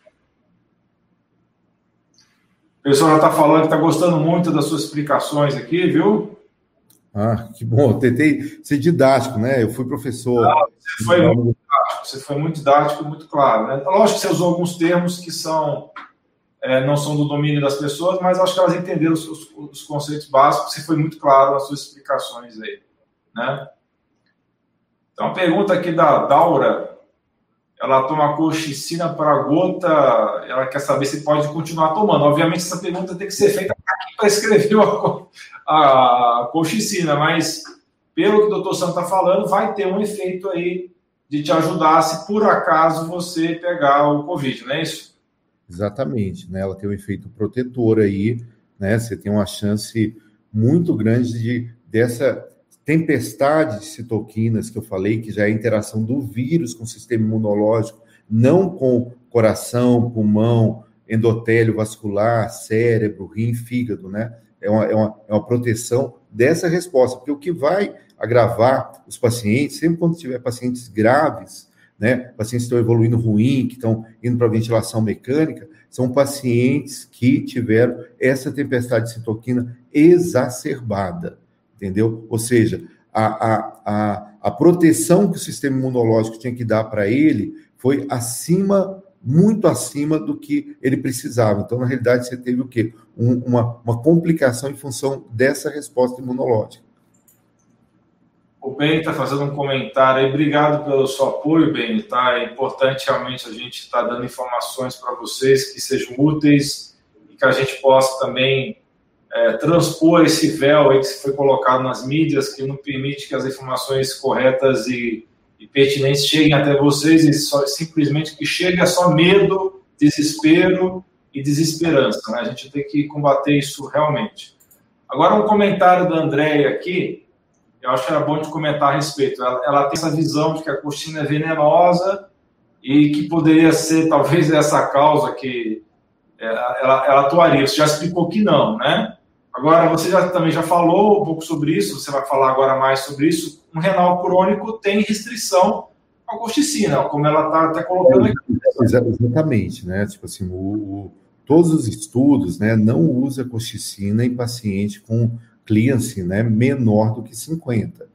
O pessoal já está falando que está gostando muito das suas explicações aqui, viu? Ah, que bom. Eu tentei ser didático, né? Eu fui professor. Ah, você foi muito didático, você foi muito didático, muito claro. Né? Lógico que você usou alguns termos que são é, não são do domínio das pessoas, mas acho que elas entenderam os, os, os, conceitos básicos. Você foi muito claro nas suas explicações aí, né? Então, a pergunta aqui da Daura ela toma colchicina para gota, ela quer saber se pode continuar tomando. Obviamente, essa pergunta tem que ser feita para escrever a, a colchicina, mas pelo que o doutor Santos está falando, vai ter um efeito aí de te ajudar se por acaso você pegar o Covid, não é isso? Exatamente, né? Ela tem um efeito protetor aí, né? Você tem uma chance muito grande de dessa tempestade de citoquinas que eu falei, que já é a interação do vírus com o sistema imunológico, não com coração, pulmão, endotélio vascular, cérebro, rim, fígado, né? É uma, é uma, é uma proteção dessa resposta, porque o que vai agravar os pacientes, sempre quando tiver pacientes graves, né, pacientes que estão evoluindo ruim, que estão indo para ventilação mecânica, são pacientes que tiveram essa tempestade de citoquina exacerbada entendeu? Ou seja, a, a, a, a proteção que o sistema imunológico tinha que dar para ele foi acima, muito acima do que ele precisava. Então, na realidade, você teve o quê? Um, uma, uma complicação em função dessa resposta imunológica. O Ben está fazendo um comentário aí. Obrigado pelo seu apoio, Ben. Tá? É importante realmente a gente estar tá dando informações para vocês que sejam úteis e que a gente possa também é, transpor esse véu aí que foi colocado nas mídias, que não permite que as informações corretas e, e pertinentes cheguem até vocês, e só, simplesmente que chegue é só medo, desespero e desesperança. Né? A gente tem que combater isso realmente. Agora, um comentário da Andréia aqui, eu acho que era bom de comentar a respeito. Ela, ela tem essa visão de que a coxina é venenosa e que poderia ser talvez essa causa que é, ela, ela atuaria. Você já explicou que não, né? Agora, você já, também já falou um pouco sobre isso, você vai falar agora mais sobre isso. Um renal crônico tem restrição à colchicina, como ela está tá colocando aqui. É, exatamente, né? Tipo assim, o, o, todos os estudos né, não usa colchicina em paciente com clearance né, menor do que 50.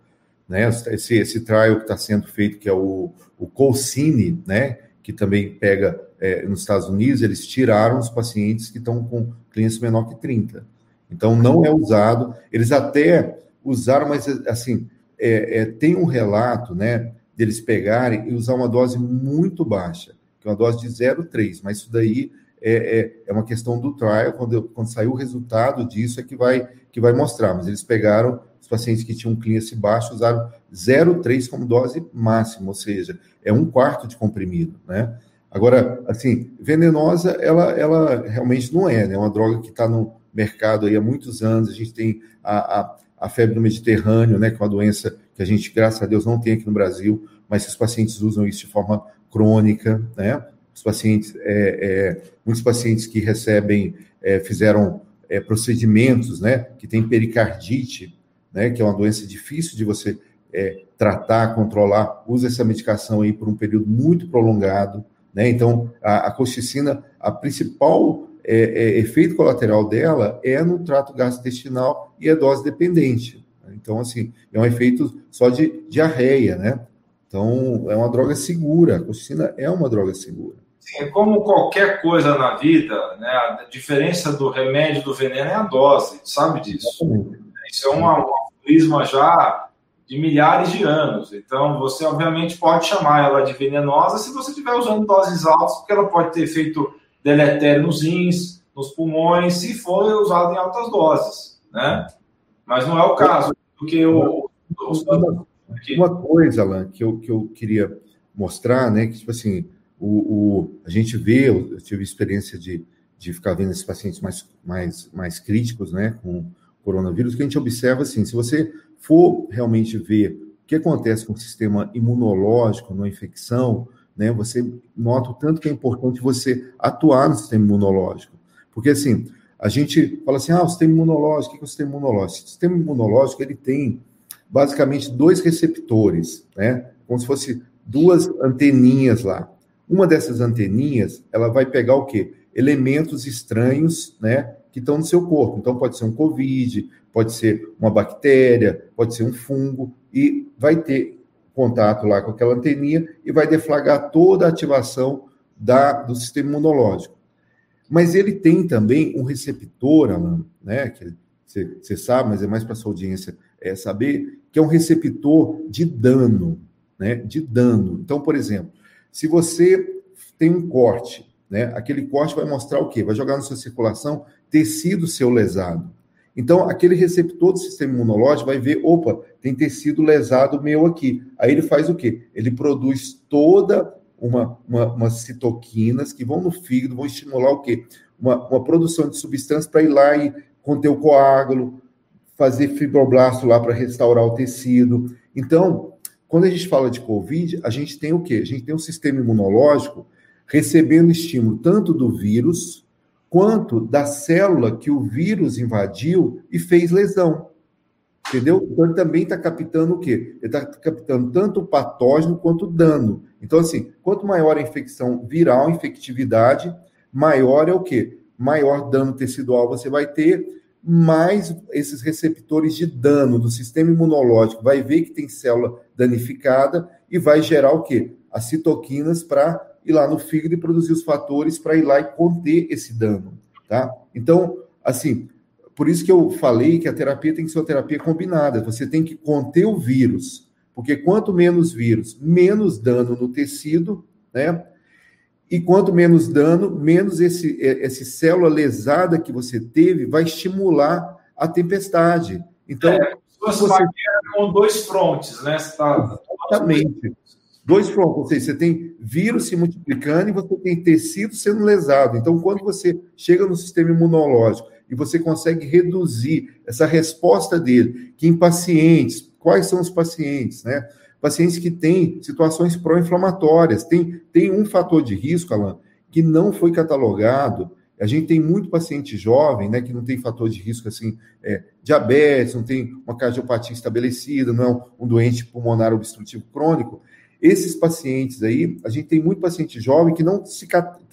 Né? Esse, esse trial que está sendo feito, que é o, o Colcine, né, que também pega é, nos Estados Unidos, eles tiraram os pacientes que estão com clearance menor que 30. Então, não é usado. Eles até usaram, mas, assim, é, é, tem um relato, né, deles pegarem e usar uma dose muito baixa, que é uma dose de 0,3, mas isso daí é, é, é, uma questão do trial, quando, quando sair o resultado disso é que vai, que vai mostrar, mas eles pegaram os pacientes que tinham clearance baixo, usaram 0,3 como dose máxima, ou seja, é um quarto de comprimido, né? Agora, assim, venenosa, ela, ela realmente não é, né? É uma droga que está no, mercado aí há muitos anos, a gente tem a, a, a febre do Mediterrâneo, né, que é uma doença que a gente, graças a Deus, não tem aqui no Brasil, mas os pacientes usam isso de forma crônica, né? Os pacientes, é, é, muitos pacientes que recebem, é, fizeram é, procedimentos, né, que tem pericardite, né, que é uma doença difícil de você é, tratar, controlar, usa essa medicação aí por um período muito prolongado, né? Então, a, a colchicina, a principal é, é, efeito colateral dela é no trato gastrointestinal e é dose dependente. Então, assim, é um efeito só de diarreia, né? Então, é uma droga segura. A colchicina é uma droga segura. Sim, é como qualquer coisa na vida, né? A diferença do remédio do veneno é a dose, sabe disso? Exatamente. Isso é um já de milhares de anos. Então, você obviamente pode chamar ela de venenosa se você estiver usando doses altas, porque ela pode ter efeito deletério nos rins, nos pulmões, se for usada em altas doses, né? Mas não é o caso, porque o... Uma, uma coisa, Alan, que eu, que eu queria mostrar, né, que, tipo assim, o, o, a gente vê, eu tive experiência de, de ficar vendo esses pacientes mais, mais, mais críticos, né, com coronavírus, que a gente observa, assim, se você for realmente ver o que acontece com o sistema imunológico numa infecção, né, você nota o tanto que é importante você atuar no sistema imunológico. Porque, assim, a gente fala assim, ah, o sistema imunológico, o que é o sistema imunológico? O sistema imunológico, ele tem basicamente dois receptores, né, como se fosse duas anteninhas lá. Uma dessas anteninhas, ela vai pegar o quê? Elementos estranhos, né, que estão no seu corpo. Então, pode ser um Covid, pode ser uma bactéria, pode ser um fungo, e vai ter contato lá com aquela anteninha e vai deflagrar toda a ativação da, do sistema imunológico. Mas ele tem também um receptor, Alan, né, que você sabe, mas é mais para sua audiência é, saber, que é um receptor de dano, né, de dano. Então, por exemplo, se você tem um corte, né, aquele corte vai mostrar o quê? Vai jogar na sua circulação tecido seu lesado. Então, aquele receptor do sistema imunológico vai ver, opa, tem tecido lesado meu aqui. Aí ele faz o quê? Ele produz toda uma, uma, umas citoquinas que vão no fígado, vão estimular o quê? Uma, uma produção de substância para ir lá e conter o coágulo, fazer fibroblasto lá para restaurar o tecido. Então, quando a gente fala de Covid, a gente tem o quê? A gente tem um sistema imunológico recebendo estímulo tanto do vírus, quanto da célula que o vírus invadiu e fez lesão. Entendeu? Então, ele também está captando o quê? Ele está captando tanto o patógeno quanto o dano. Então, assim, quanto maior a infecção viral, infectividade, maior é o quê? Maior dano tecidual você vai ter, mais esses receptores de dano do sistema imunológico vai ver que tem célula danificada e vai gerar o quê? As citoquinas para ir lá no fígado e produzir os fatores para ir lá e conter esse dano, tá? Então, assim, por isso que eu falei que a terapia tem que ser uma terapia combinada. Você tem que conter o vírus, porque quanto menos vírus, menos dano no tecido, né? E quanto menos dano, menos esse, esse célula lesada que você teve vai estimular a tempestade. Então, é, você com dois frontes, né? Tá... Exatamente. Dois frontes, ou seja, você tem vírus se multiplicando e você tem tecido sendo lesado. Então, quando você chega no sistema imunológico e você consegue reduzir essa resposta dele, que em pacientes, quais são os pacientes, né? Pacientes que têm situações pró-inflamatórias, tem, tem um fator de risco, Alan, que não foi catalogado. A gente tem muito paciente jovem, né, que não tem fator de risco assim, é, diabetes, não tem uma cardiopatia estabelecida, não é um doente pulmonar obstrutivo crônico. Esses pacientes aí, a gente tem muito paciente jovem que não, se,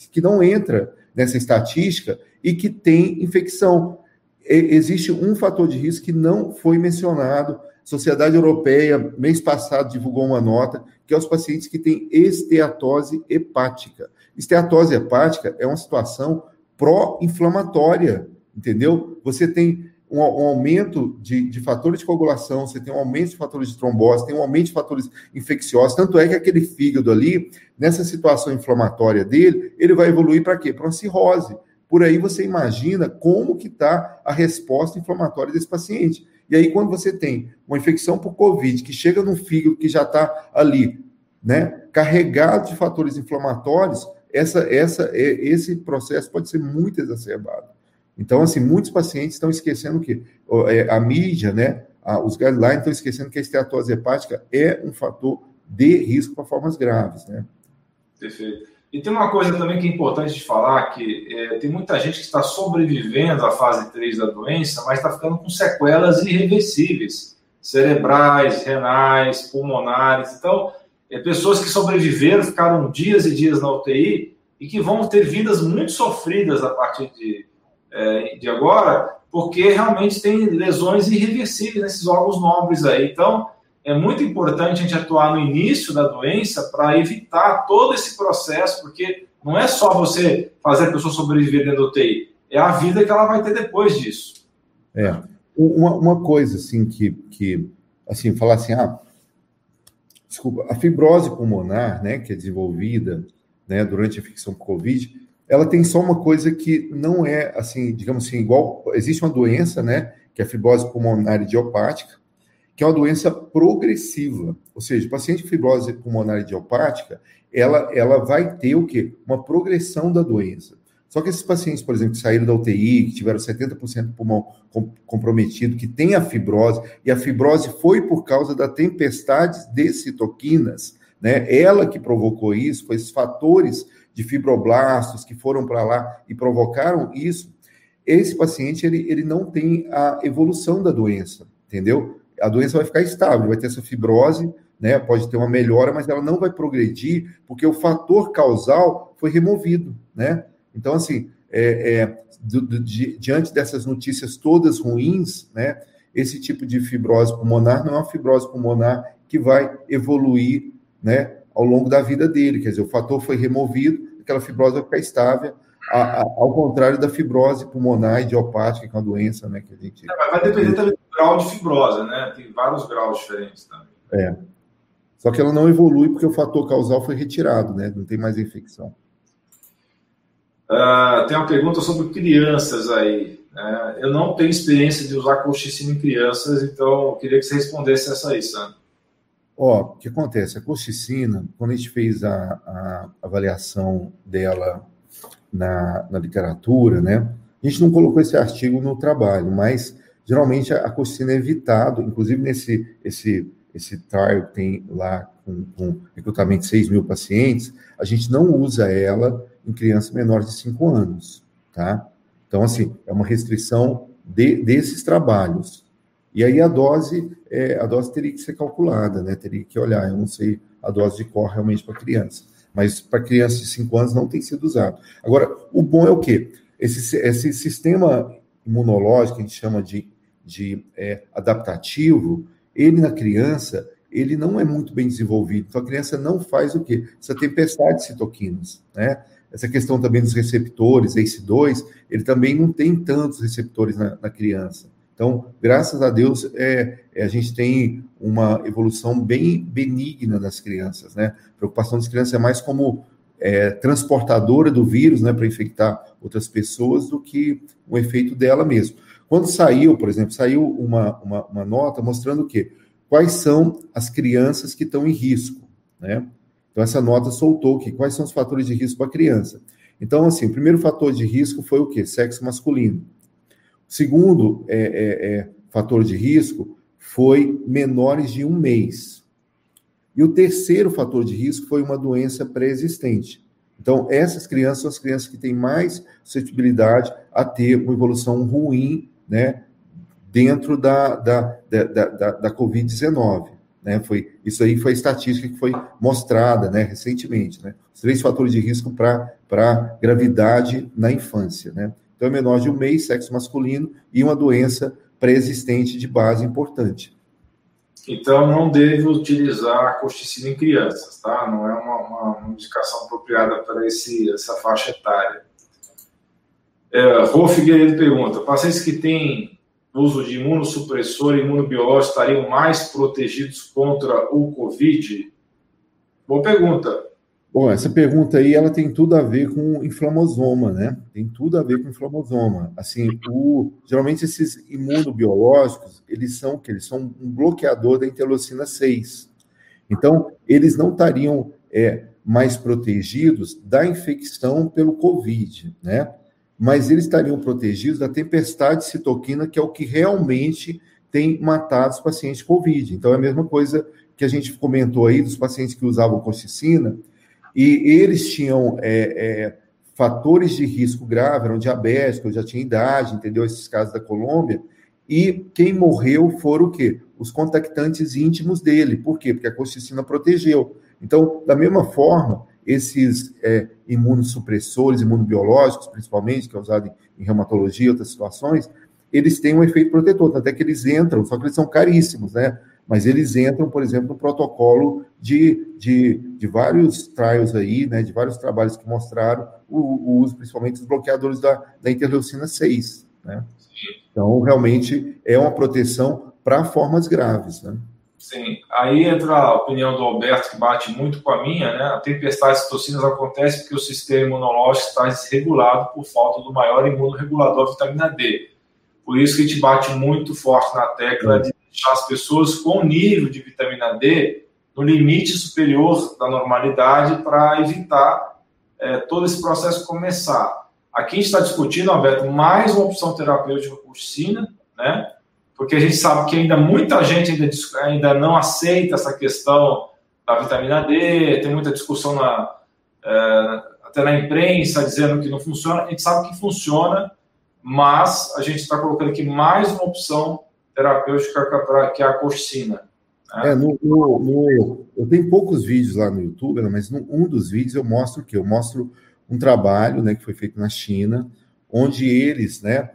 que não entra nessa estatística e que tem infecção. E, existe um fator de risco que não foi mencionado. Sociedade Europeia, mês passado, divulgou uma nota, que é os pacientes que têm esteatose hepática. Esteatose hepática é uma situação pró-inflamatória, entendeu? Você tem um, um aumento de, de, fatores de coagulação, você tem um aumento de fatores de trombose, tem um aumento de fatores infecciosos. Tanto é que aquele fígado ali, nessa situação inflamatória dele, ele vai evoluir para quê? Para uma cirrose. Por aí você imagina como que está a resposta inflamatória desse paciente. E aí, quando você tem uma infecção por Covid que chega no fígado que já está ali, né, carregado de fatores inflamatórios, essa, essa, é, esse processo pode ser muito exacerbado. Então, assim, muitos pacientes estão esquecendo que é, a mídia, né, os guidelines estão esquecendo que a esteatose hepática é um fator de risco para formas graves, né? Perfeito. E tem uma coisa também que é importante de falar, que é, tem muita gente que está sobrevivendo à fase 3 da doença, mas está ficando com sequelas irreversíveis, cerebrais, renais, pulmonares. Então, é, pessoas que sobreviveram, ficaram dias e dias na UTI e que vão ter vidas muito sofridas a partir de, é, de agora, porque realmente tem lesões irreversíveis nesses órgãos nobres aí. Então, é muito importante a gente atuar no início da doença para evitar todo esse processo, porque não é só você fazer a pessoa sobreviver dentro do UTI, é a vida que ela vai ter depois disso. É. Uma, uma coisa, assim, que, que, assim, falar assim, ah, desculpa, a fibrose pulmonar, né, que é desenvolvida, né, durante a infecção por Covid, ela tem só uma coisa que não é, assim, digamos assim, igual, existe uma doença, né, que é a fibrose pulmonar idiopática, que é uma doença progressiva. Ou seja, o paciente com fibrose pulmonar idiopática, ela, ela vai ter o quê? Uma progressão da doença. Só que esses pacientes, por exemplo, que saíram da UTI, que tiveram 70% do pulmão comprometido, que tem a fibrose, e a fibrose foi por causa da tempestade de citoquinas, né? Ela que provocou isso, foi esses fatores de fibroblastos que foram para lá e provocaram isso. Esse paciente, ele, ele não tem a evolução da doença, entendeu? a doença vai ficar estável, vai ter essa fibrose, né? Pode ter uma melhora, mas ela não vai progredir porque o fator causal foi removido, né? Então, assim, é, é, do, do, di, diante dessas notícias todas ruins, né? Esse tipo de fibrose pulmonar não é uma fibrose pulmonar que vai evoluir, né? Ao longo da vida dele, quer dizer, o fator foi removido, aquela fibrose vai ficar estável, a, a, ao contrário da fibrose pulmonar idiopática, que é uma doença, né? Que a gente é, vai depender também grau de fibrose, né? Tem vários graus diferentes também. É. Só que ela não evolui porque o fator causal foi retirado, né? Não tem mais infecção. Uh, tem uma pergunta sobre crianças aí. Uh, eu não tenho experiência de usar colchicina em crianças, então eu queria que você respondesse essa aí, Sandro. Ó, o que acontece? A colchicina, quando a gente fez a, a avaliação dela na, na literatura, né? A gente não colocou esse artigo no trabalho, mas geralmente a, a é evitado, inclusive nesse esse, esse trial que tem lá com, com recrutamento de 6 mil pacientes, a gente não usa ela em crianças menores de 5 anos, tá? Então, assim, é uma restrição de, desses trabalhos. E aí a dose, é, a dose teria que ser calculada, né? Teria que olhar, eu não sei a dose de cor realmente para criança, mas para crianças de 5 anos não tem sido usado. Agora, o bom é o quê? Esse, esse sistema imunológico, que a gente chama de de é, adaptativo, ele na criança, ele não é muito bem desenvolvido. Então a criança não faz o quê? Essa tempestade de citoquinas, né? Essa questão também dos receptores, ACE2, ele também não tem tantos receptores na, na criança. Então, graças a Deus, é, é, a gente tem uma evolução bem benigna das crianças, né? A preocupação das crianças é mais como é, transportadora do vírus, né, para infectar outras pessoas, do que o efeito dela mesmo. Quando saiu, por exemplo, saiu uma, uma, uma nota mostrando o quê? Quais são as crianças que estão em risco, né? Então, essa nota soltou que quais são os fatores de risco para a criança. Então, assim, o primeiro fator de risco foi o quê? Sexo masculino. Segundo é, é, é, fator de risco foi menores de um mês. E o terceiro fator de risco foi uma doença pré-existente. Então, essas crianças são as crianças que têm mais suscetibilidade a ter uma evolução ruim né, dentro da, da, da, da, da Covid-19. Né? Foi, isso aí foi a estatística que foi mostrada né, recentemente. Né? Os três fatores de risco para gravidade na infância. Né? Então, é menor de um mês, sexo masculino e uma doença pré-existente de base importante. Então, não deve utilizar a colchicina em crianças, tá? Não é uma, uma, uma indicação apropriada para esse, essa faixa etária. É, Rô Figueiredo pergunta: pacientes que têm uso de imunossupressor e imunobiológico estariam mais protegidos contra o Covid? Boa pergunta. Bom, essa pergunta aí ela tem tudo a ver com inflamosoma, né? Tem tudo a ver com inflamosoma. Assim, o, geralmente esses imunobiológicos, eles são que eles são um bloqueador da interleucina 6. Então, eles não estariam é, mais protegidos da infecção pelo COVID, né? mas eles estariam protegidos da tempestade citoquina, que é o que realmente tem matado os pacientes COVID. Então, é a mesma coisa que a gente comentou aí dos pacientes que usavam colchicina, e eles tinham é, é, fatores de risco grave, eram diabéticos, já tinha idade, entendeu? Esses casos da Colômbia. E quem morreu foram o quê? Os contactantes íntimos dele. Por quê? Porque a colchicina protegeu. Então, da mesma forma, esses é, imunossupressores, imunobiológicos, principalmente, que é usado em, em reumatologia e outras situações, eles têm um efeito protetor, até que eles entram, só que eles são caríssimos, né? Mas eles entram, por exemplo, no protocolo de, de, de vários trials aí, né? De vários trabalhos que mostraram o, o uso, principalmente, dos bloqueadores da, da interleucina 6, né? Então, realmente, é uma proteção para formas graves, né? Sim, aí entra a opinião do Alberto, que bate muito com a minha, né? A tempestade de citocinas acontece porque o sistema imunológico está desregulado por falta do maior imunoregulador vitamina D. Por isso que a gente bate muito forte na tecla de deixar as pessoas com nível de vitamina D no limite superior da normalidade para evitar é, todo esse processo começar. Aqui a gente está discutindo, Alberto, mais uma opção terapêutica por né? porque a gente sabe que ainda muita gente ainda, ainda não aceita essa questão da vitamina D, tem muita discussão na, é, até na imprensa dizendo que não funciona. A gente sabe que funciona, mas a gente está colocando aqui mais uma opção terapêutica que é a coxina. Né? É, no, no, no, eu tenho poucos vídeos lá no YouTube, né, mas num um dos vídeos eu mostro o quê? Eu mostro um trabalho né, que foi feito na China, onde eles né,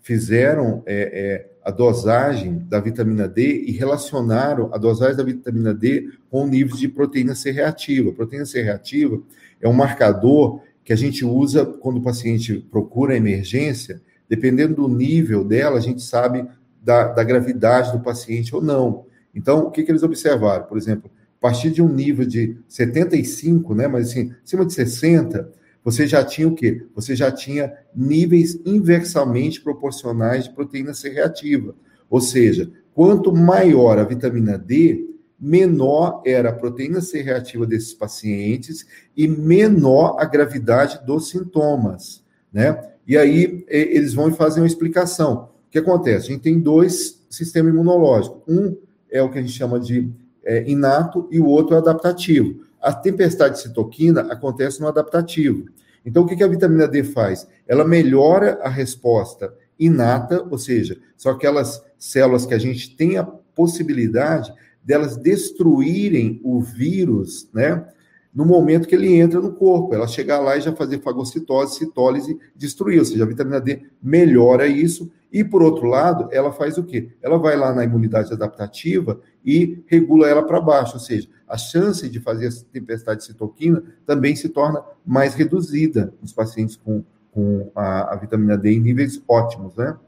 fizeram é, é, a dosagem da vitamina D e relacionaram a dosagem da vitamina D com o nível de proteína C reativa. Proteína C reativa é um marcador que a gente usa quando o paciente procura emergência, dependendo do nível dela, a gente sabe da, da gravidade do paciente ou não. Então, o que, que eles observaram? Por exemplo, a partir de um nível de 75, né, mas assim, acima de 60, você já tinha o quê? Você já tinha níveis inversamente proporcionais de proteína C reativa. Ou seja, quanto maior a vitamina D, menor era a proteína C reativa desses pacientes e menor a gravidade dos sintomas, né? E aí eles vão e fazem uma explicação. Que acontece? A gente tem dois sistemas imunológicos. Um é o que a gente chama de é, inato e o outro é adaptativo. A tempestade de citoquina acontece no adaptativo. Então, o que a vitamina D faz? Ela melhora a resposta inata, ou seja, são aquelas células que a gente tem a possibilidade delas destruírem o vírus, né? No momento que ele entra no corpo, ela chegar lá e já fazer fagocitose, citólise, destruir, ou seja, a vitamina D melhora isso e, por outro lado, ela faz o quê? Ela vai lá na imunidade adaptativa e regula ela para baixo, ou seja, a chance de fazer essa tempestade de citoquina também se torna mais reduzida nos pacientes com, com a, a vitamina D em níveis ótimos, né?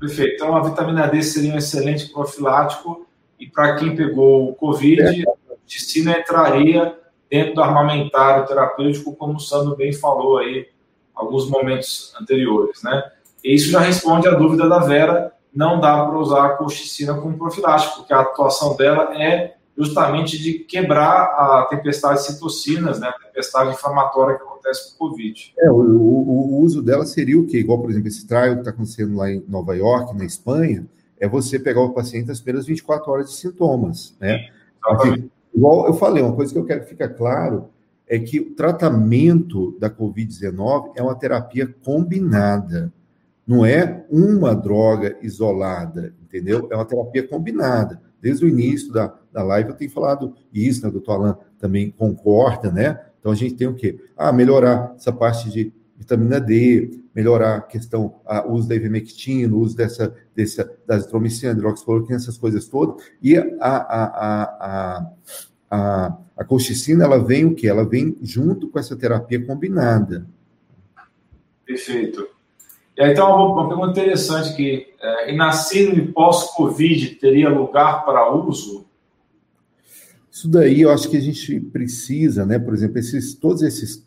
Perfeito. Então, a vitamina D seria um excelente profilático e para quem pegou o Covid, é. a medicina entraria dentro do armamentário terapêutico, como o Sandro bem falou aí alguns momentos anteriores, né? Isso já responde à dúvida da Vera, não dá para usar a colchicina como profilático, porque a atuação dela é justamente de quebrar a tempestade de citocinas, né, a tempestade inflamatória que acontece com o Covid. É, o, o, o uso dela seria o quê? Igual, por exemplo, esse trial que está acontecendo lá em Nova York, na Espanha, é você pegar o paciente nas primeiras 24 horas de sintomas, né? Assim, igual eu falei, uma coisa que eu quero que fique claro é que o tratamento da Covid-19 é uma terapia combinada. Não é uma droga isolada, entendeu? É uma terapia combinada. Desde o início da, da live eu tenho falado isso, né? O doutor Alan também concorda, né? Então a gente tem o quê? Ah, melhorar essa parte de vitamina D, melhorar a questão, o uso da ivermectina, o uso dessa, dessa da azitromicina, hidroxicloroquina, essas coisas todas. E a, a, a, a, a colchicina, ela vem o quê? Ela vem junto com essa terapia combinada. Perfeito. E aí, então, uma pergunta interessante aqui. É, e na síndrome pós-Covid, teria lugar para uso? Isso daí eu acho que a gente precisa, né? Por exemplo, esses, todos esses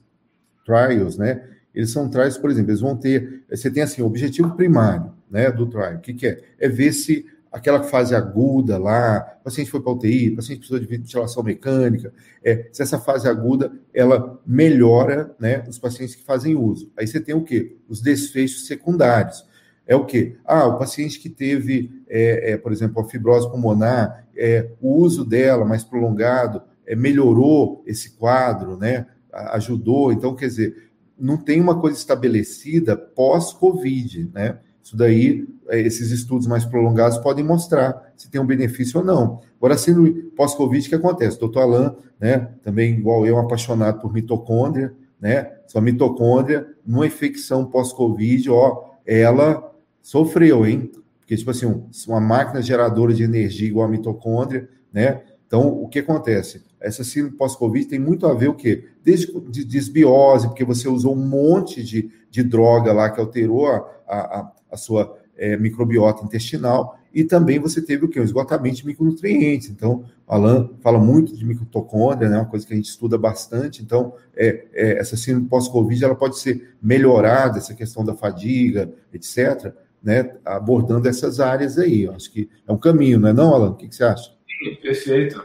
trials, né? Eles são trials, por exemplo, eles vão ter. Você tem assim, o objetivo primário né, do trial. O que, que é? É ver se aquela fase aguda lá, o paciente foi para UTI, o paciente precisou de ventilação mecânica, é, se essa fase aguda ela melhora né, os pacientes que fazem uso. Aí você tem o quê? Os desfechos secundários. é o quê? Ah, o paciente que teve, é, é, por exemplo, a fibrose pulmonar, é, o uso dela mais prolongado é, melhorou esse quadro, né? Ajudou. Então, quer dizer, não tem uma coisa estabelecida pós-Covid, né? Isso daí, é, esses estudos mais prolongados podem mostrar se tem um benefício ou não. Agora, sendo pós-Covid, o que acontece? Doutor Alain, né, também igual eu, apaixonado por mitocôndria, né? Sua mitocôndria, numa infecção pós-Covid, ó, ela sofreu, hein? Porque, tipo assim, uma máquina geradora de energia igual a mitocôndria, né? Então, o que acontece? Essa síndrome pós-Covid tem muito a ver o quê? Desde de desbiose, porque você usou um monte de, de droga lá que alterou a, a sua é, microbiota intestinal, e também você teve o quê? O esgotamento de micronutrientes. Então, Alan fala muito de mitocôndria, né? Uma coisa que a gente estuda bastante. Então, é, é, essa síndrome pós-Covid ela pode ser melhorada, essa questão da fadiga, etc., né? Abordando essas áreas aí. Eu acho que é um caminho, não é não, Alan? O que, que você acha? Sim, perfeito.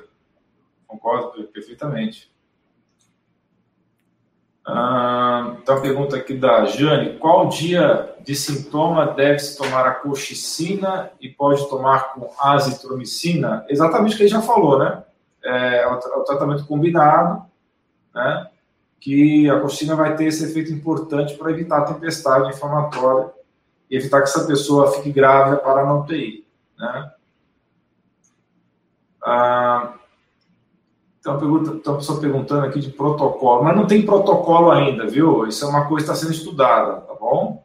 Concordo perfeitamente. Então, a pergunta aqui da Jane: qual dia de sintoma deve-se tomar a colchicina e pode tomar com azitromicina? Exatamente o que ele já falou, né? É, é, o, tratamento combinado, né? Que a colchicina vai ter esse efeito importante para evitar a tempestade inflamatória e evitar que essa pessoa fique grávida para não UTI, né? Ah, então, pergunta, então, a pessoa perguntando aqui de protocolo, mas não tem protocolo ainda, viu? Isso é uma coisa que está sendo estudada, tá bom?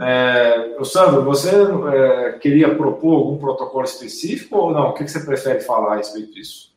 É, Sandro, você é, queria propor algum protocolo específico ou não? O que, que você prefere falar a respeito disso?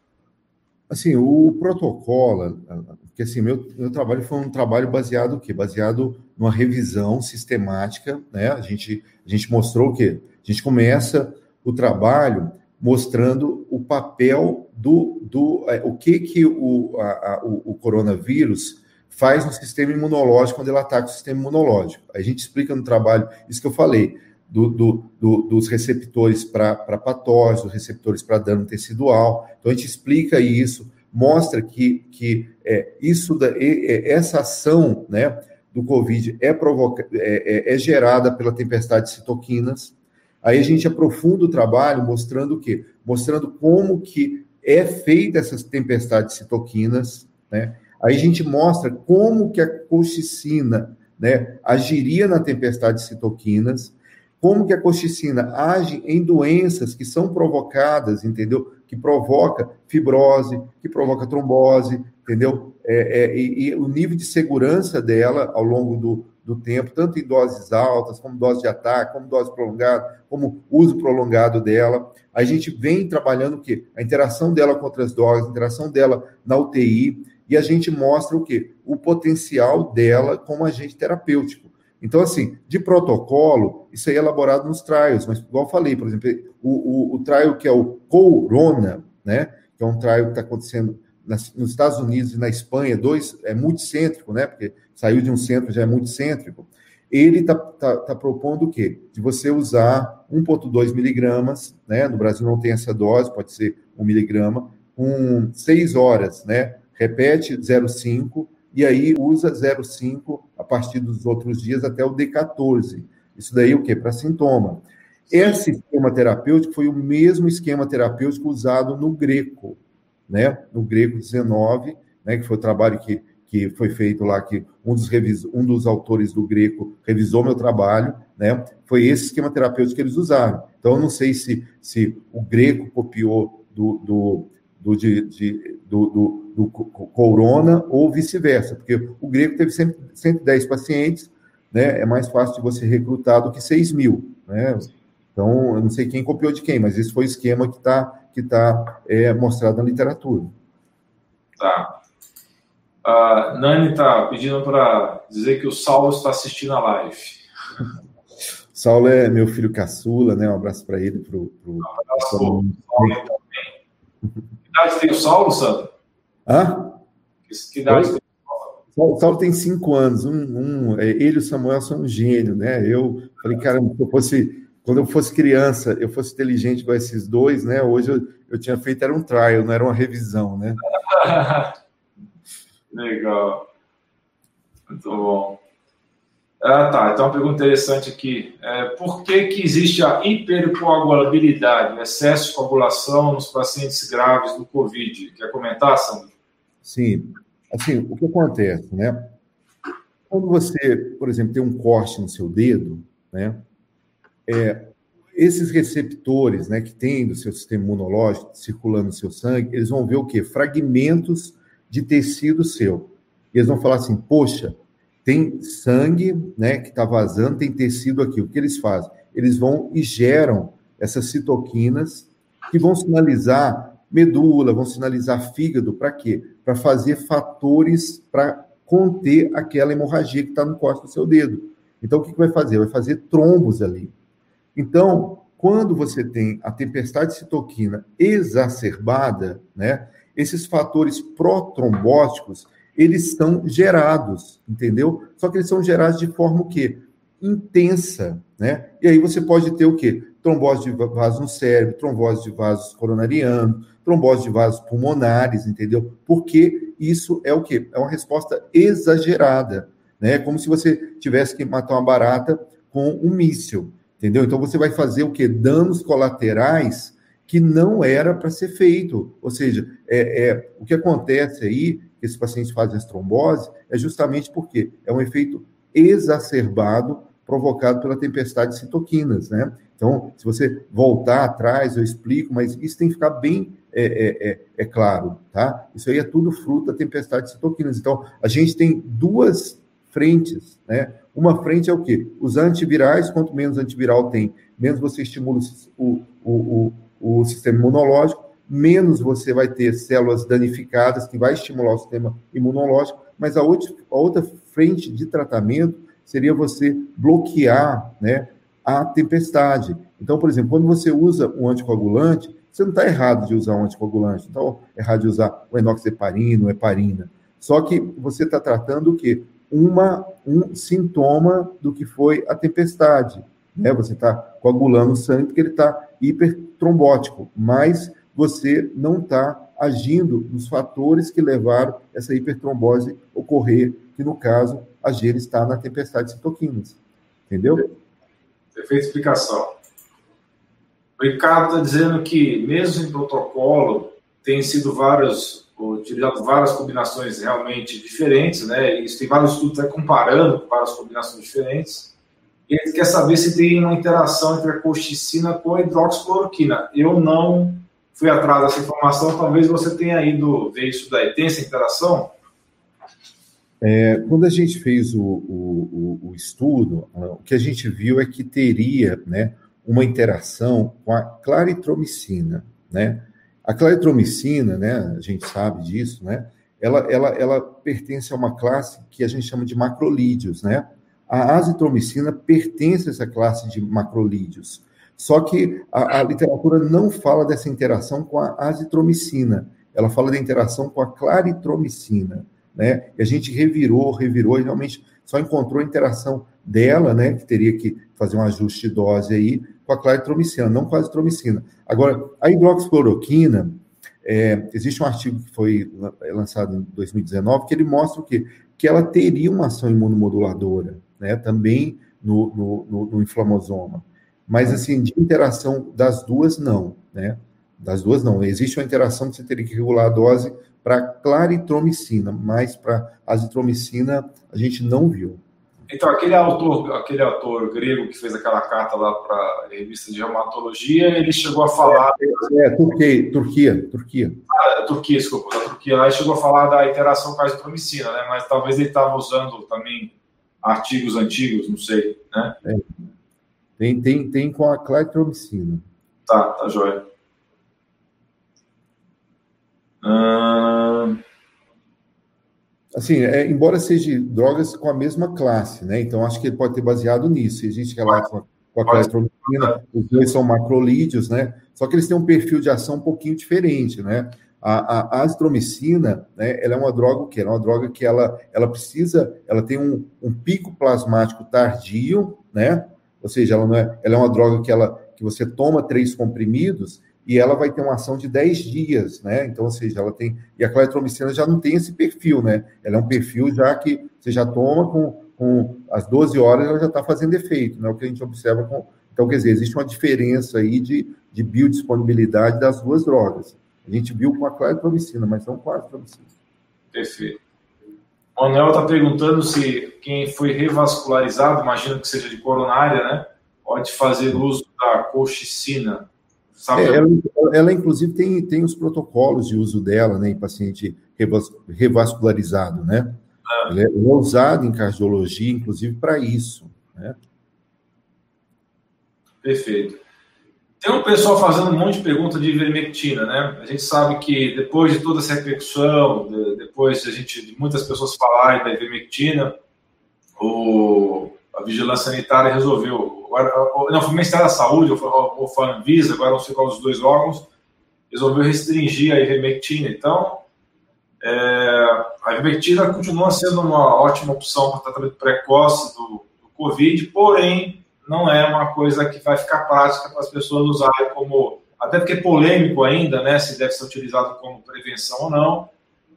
Assim, o protocolo, porque assim, meu, meu trabalho foi um trabalho baseado o quê? Baseado numa revisão sistemática, né? A gente, a gente mostrou o quê? A gente começa o trabalho mostrando o papel do, do é, o que que o, a, a, o, o, coronavírus faz no sistema imunológico quando ele ataca o sistema imunológico. A gente explica no trabalho isso que eu falei, do, do, do dos receptores para patógenos, dos receptores para dano tecidual. Então a gente explica isso, mostra que, que é, isso da, é, essa ação né, do Covid é, provoca, é, é, é gerada pela tempestade de citoquinas, Aí a gente aprofunda o trabalho mostrando o quê? Mostrando como que é feita essas tempestades citoquinas, né? Aí a gente mostra como que a colchicina, né, agiria na tempestade de citoquinas, como que a colchicina age em doenças que são provocadas, entendeu? Que provoca fibrose, que provoca trombose, entendeu? É, é, e, e, o nível de segurança dela ao longo do, do tempo, tanto em doses altas, como dose de ataque, como dose prolongada, como uso prolongado dela. A gente vem trabalhando o quê? A interação dela com outras drogas, a interação dela na UTI, e a gente mostra o quê? O potencial dela como agente terapêutico. Então, assim, de protocolo, isso aí é elaborado nos trials, mas igual eu falei, por exemplo, o, o, o trial que é o Corona, né? Que é um trial que está acontecendo nos Estados Unidos e na Espanha, dois, é multicêntrico, né? Porque saiu de um centro, já é multicêntrico. Ele está tá, tá propondo o quê? De você usar 1,2 miligramas, né? No Brasil não tem essa dose, pode ser 1 miligrama, com 6 horas, né? Repete 0,5 e aí usa 0,5 a partir dos outros dias até o D14. Isso daí o quê? Para sintoma. Esse esquema terapêutico foi o mesmo esquema terapêutico usado no greco, né? No grego 19, né? Que foi o trabalho que, que foi feito lá, que um dos, revis, um dos autores do greco revisou meu trabalho, né? Foi esse esquema terapêutico que eles usaram. Então, eu não sei se, se o greco copiou do, do, do, de, de, do, do do corona ou vice-versa, porque o grego teve 110 pacientes, né? É mais fácil de você recrutar do que 6 mil, né? Então, eu não sei quem copiou de quem, mas esse foi o esquema que está que tá, é, mostrado na literatura. Tá. A Nani está pedindo para dizer que o Saulo está assistindo a live. (laughs) Saulo é meu filho caçula, né? Um abraço para ele. Pro, pro... Um abraço para o Saulo também. Que idade tem o Saulo, Sandro? Hã? Que, idade tem o Saulo tem cinco anos. Um, um, é, ele e o Samuel são um gênio, né? Eu falei, cara, se eu fosse, quando eu fosse criança, eu fosse inteligente com esses dois, né? Hoje eu, eu tinha feito, era um trial, não era uma revisão, né? (laughs) Legal. Muito bom. Ah, tá. Então, uma pergunta interessante aqui. É, por que, que existe a hipercoagulabilidade, excesso de coagulação nos pacientes graves do COVID? Quer comentar, Sandro? Sim. Assim, o que acontece, né? Quando você, por exemplo, tem um corte no seu dedo, né? É, esses receptores, né, que tem do seu sistema imunológico circulando no seu sangue, eles vão ver o quê? Fragmentos de tecido seu. E eles vão falar assim: poxa, tem sangue, né, que está vazando, tem tecido aqui. O que eles fazem? Eles vão e geram essas citoquinas que vão sinalizar medula, vão sinalizar fígado, para quê? Para fazer fatores para conter aquela hemorragia que está no corte do seu dedo. Então, o que, que vai fazer? Vai fazer trombos ali. Então, quando você tem a tempestade de citoquina exacerbada, né, esses fatores protrombóticos, eles são gerados, entendeu? Só que eles são gerados de forma o quê? Intensa, né? E aí você pode ter o quê? Trombose de vasos no cérebro, trombose de vasos coronarianos, trombose de vasos pulmonares, entendeu? Porque isso é o quê? É uma resposta exagerada, né? Como se você tivesse que matar uma barata com um míssil, entendeu? Então você vai fazer o quê? Danos colaterais que não era para ser feito. Ou seja, é, é, o que acontece aí, que esses pacientes fazem as trombose, é justamente porque é um efeito exacerbado provocado pela tempestade de citoquinas, né? Então, se você voltar atrás, eu explico, mas isso tem que ficar bem é, é, é, é, claro, tá? Isso aí é tudo fruto da tempestade de citoquinas. Então, a gente tem duas frentes, né? Uma frente é o quê? Os antivirais, quanto menos antiviral tem, menos você estimula o, o, o, o sistema imunológico, menos você vai ter células danificadas, que vai estimular o sistema imunológico, mas a outra, a outra frente de tratamento seria você bloquear né, a tempestade. Então, por exemplo, quando você usa um anticoagulante, você não está errado de usar um anticoagulante, não está errado de usar o enoxeparina, o heparina. Só que você está tratando o quê? Uma, um sintoma do que foi a tempestade. Né? Você está coagulando o sangue porque ele está hipertrombótico, mas você não está agindo nos fatores que levaram essa hipertrombose ocorrer, que no caso a gera está na tempestade de citoquinas. Entendeu? Perfeita explicação. O Ricardo está dizendo que, mesmo em protocolo, tem sido vários, utilizado várias combinações realmente diferentes, né? Isso tem vários estudos até comparando várias combinações diferentes ele quer saber se tem uma interação entre a colchicina com a hidroxicloroquina. Eu não fui atrás dessa informação, talvez você tenha ido ver isso daí. Tem essa interação? É, quando a gente fez o, o, o, estudo, o que a gente viu é que teria né, uma interação com a claritromicina. Né? A claritromicina, né, a gente sabe disso, né, ela, ela, ela pertence a uma classe que a gente chama de macrolídeos, né? A azitromicina pertence a essa classe de macrolídeos. Só que a, a, literatura não fala dessa interação com a azitromicina, ela fala da interação com a claritromicina, né? E a gente revirou, revirou e realmente só encontrou a interação dela, né? Que teria que fazer um ajuste de dose aí com a claritromicina, não com a azitromicina. Agora, a hidroxicloroquina, é, existe um artigo que foi lançado em 2019 que ele mostra o quê? Que ela teria uma ação imunomoduladora, né, também no, no, no, no inflamosoma. Mas, assim, de interação das duas, não, né? Das duas, não. Existe uma interação que você teria que regular a dose para claritromicina, mas para azitromicina a gente não viu. Então, aquele autor, aquele autor grego que fez aquela carta lá para a revista de reumatologia, ele chegou a falar. É, Turquia, Turquia, Turquia. Ah, Turquia, desculpa, da Turquia ele chegou a falar da interação com a azitromicina, né? Mas talvez ele estava usando também artigos antigos, não sei, né? É. Tem, tem, tem com a claritromicina. Tá, tá joia. Assim, é, embora seja drogas com a mesma classe, né? Então, acho que ele pode ter baseado nisso. Existe relação com a claritromicina, os dois são macrolídeos, né? Só que eles têm um perfil de ação um pouquinho diferente, né? A, a azitromicina, né, ela é uma droga que é uma droga que ela, ela precisa, ela tem um, um pico plasmático tardio, né? Ou seja, ela não é, ela é uma droga que ela que você toma três comprimidos e ela vai ter uma ação de 10 dias, né? Então, ou seja, ela tem. E a claritromicina já não tem esse perfil, né? Ela é um perfil já que você já toma com, com as 12 horas ela já está fazendo efeito, né? O que a gente observa com. Então, quer dizer, existe uma diferença aí de, de biodisponibilidade das duas drogas. A gente viu com a claritromicina, mas não com a. Perfeito. O Manuel está perguntando se quem foi revascularizado, imagino que seja de coronária, né? Pode fazer uso da colchicina. É, ela, ela, inclusive, tem, tem os protocolos de uso dela né, em paciente revascularizado, né? Ele é, ele é usado em cardiologia, inclusive, para isso. Né? Perfeito. Tem um pessoal fazendo um monte de pergunta de ivermectina, né? A gente sabe que depois de toda essa repercussão, depois de, a gente, de muitas pessoas falarem da ivermectina, o, a Vigilância Sanitária resolveu, não, foi o Ministério da Saúde, ou foi a Anvisa, agora não sei qual dos dois órgãos, resolveu restringir a ivermectina. Então, é, a ivermectina continua sendo uma ótima opção para tratamento precoce do, do, Covid, porém, não é uma coisa que vai ficar prática para as pessoas usarem como. Até porque é polêmico ainda, né? Se deve ser utilizado como prevenção ou não,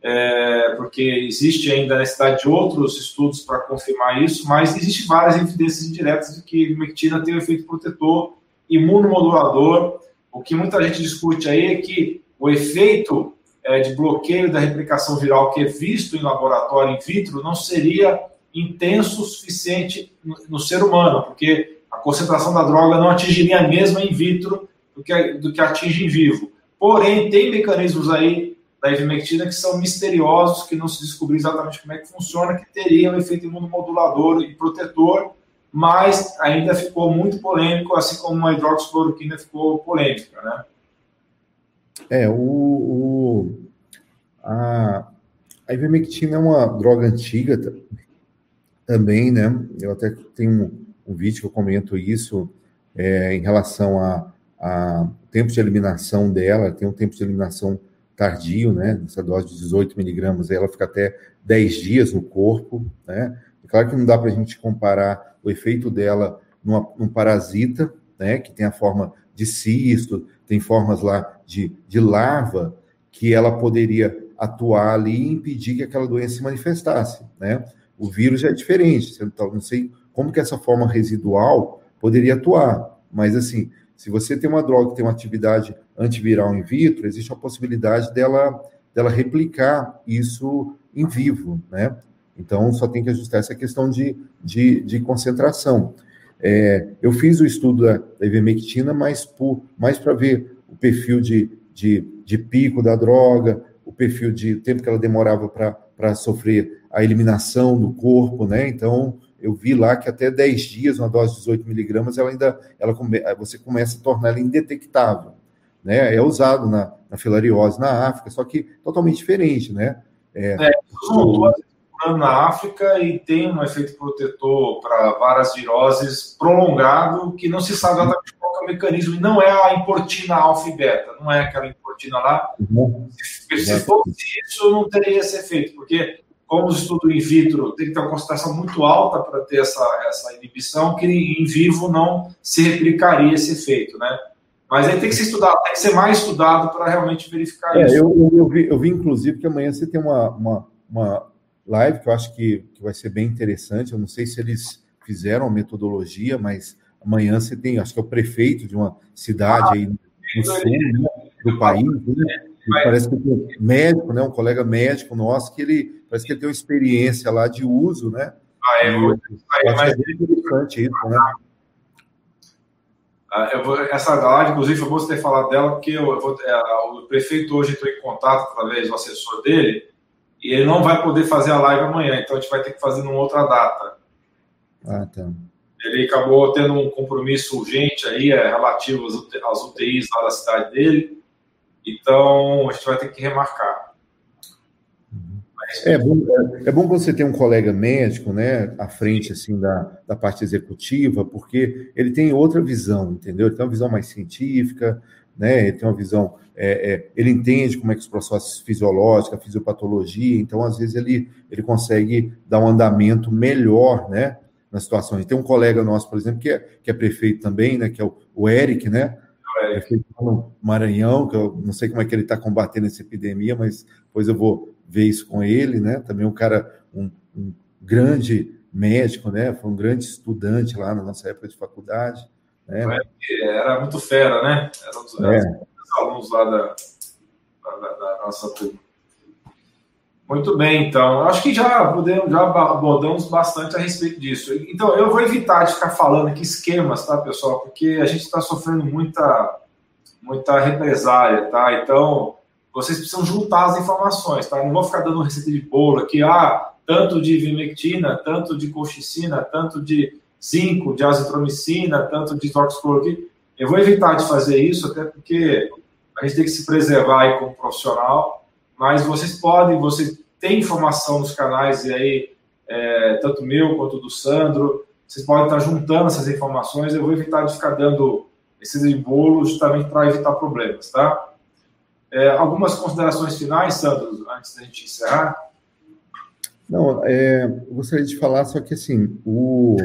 é, porque existe ainda a necessidade de outros estudos para confirmar isso, mas existem várias evidências indiretas de que ivermectina tem um efeito protetor, imunomodulador. O que muita gente discute aí é que o efeito é, de bloqueio da replicação viral que é visto em laboratório in vitro não seria intenso o suficiente no, no ser humano, porque a concentração da droga não atingiria a mesma in vitro do que, do que atinge em vivo. Porém, tem mecanismos aí da ivermectina que são misteriosos, que não se descobriu exatamente como é que funciona, que teriam um efeito imunomodulador e protetor, mas ainda ficou muito polêmico, assim como a hidroxicloroquina ficou polêmica, né? É, o, o a, a ivermectina é uma droga antiga também, né? Eu até tenho um, um vídeo que eu comento isso é, em relação a, a tempo de eliminação dela, tem um tempo de eliminação tardio, né? Essa dose de 18 miligramas, ela fica até 10 dias no corpo, né? É claro que não dá para a gente comparar o efeito dela numa, num parasita, né? Que tem a forma de cisto, tem formas lá de, de larva que ela poderia atuar ali e impedir que aquela doença se manifestasse, né? O vírus é diferente, não sei como que essa forma residual poderia atuar, mas assim, se você tem uma droga que tem uma atividade antiviral in vitro, existe a possibilidade dela, dela replicar isso em vivo, né? Então, só tem que ajustar essa questão de, de, de concentração. É, eu fiz o estudo da, da ivermectina, mas mais para ver o perfil de, de, de, pico da droga, o perfil de tempo que ela demorava para sofrer a eliminação do corpo, né? Então, eu vi lá que até 10 dias, uma dose de 18 miligramas, ela ainda, ela, você começa a tornar ela indetectável, né? É usado na, na filariose na África, só que totalmente diferente, né? É, é na África e tem um efeito protetor para várias viroses prolongado que não se sabe exatamente qual é o mecanismo. E não é a importina alfa e beta, não é aquela importina lá. Uhum. Se, se fosse isso, não teria esse efeito, porque como o estudo in vitro tem que ter uma concentração muito alta para ter essa, essa inibição, que em vivo não se replicaria esse efeito, né? Mas aí tem que ser estudado, tem que ser mais estudado para realmente verificar é, isso. Eu, eu, vi, eu vi, inclusive, que amanhã você tem uma, uma, uma live que eu acho que, que vai ser bem interessante. Eu não sei se eles fizeram a metodologia, mas amanhã você tem, acho que é o prefeito de uma cidade aí no, sul né, do país. Né? Parece que tem um médico, né, um colega médico nosso, que ele parece que ele tem uma experiência lá de uso, né? Ah, é, eu, eu, eu acho que é bem interessante isso, né? Ah, vou, essa live, inclusive, foi bom você ter falado dela, porque eu, vou, é, o prefeito hoje entrou em contato através do assessor dele, e ele não vai poder fazer a live amanhã, então a gente vai ter que fazer numa outra data. Ah, tá. Ele acabou tendo um compromisso urgente aí, é, relativo às UTIs lá da cidade dele, então a gente vai ter que remarcar. É bom, é, é bom você ter um colega médico, né, à frente, assim, da, da parte executiva, porque ele tem outra visão, entendeu? Ele tem uma visão mais científica, né, ele tem uma visão é, é, ele entende como é que os processos fisiológicos, a fisiopatologia, então às vezes ele, ele consegue dar um andamento melhor, né, na situação. E tem um colega nosso, por exemplo, que é, que é prefeito também, né, que é o, o Eric, né, prefeito no Maranhão, que eu não sei como é que ele está combatendo essa epidemia, mas depois eu vou isso com ele, né, também um cara, um, um grande médico, né? Foi um grande estudante lá na nossa época de faculdade. Né? Era muito fera, né? Era um dos, é. alunos lá da, da, da nossa turma. Muito bem, então. Acho que já, podemos, já abordamos bastante a respeito disso. Então, eu vou evitar de ficar falando aqui esquemas, tá, pessoal? Porque a gente está sofrendo muita, muita represália, tá? Então, vocês precisam juntar as informações, tá? Não vou ficar dando receita de bolo aqui, ah, tanto de vimectina, tanto de colchicina, tanto de zinco, de azitromicina, tanto de toxicologia. Eu vou evitar de fazer isso, até porque a gente tem que se preservar aí como profissional mas vocês podem, você tem informação nos canais, e aí, é, tanto meu quanto do Sandro, vocês podem estar juntando essas informações, eu vou evitar de ficar dando esses embolos justamente para evitar problemas, tá? É, algumas considerações finais, Sandro, antes da gente encerrar? Não, é, eu gostaria de falar, só que assim, o,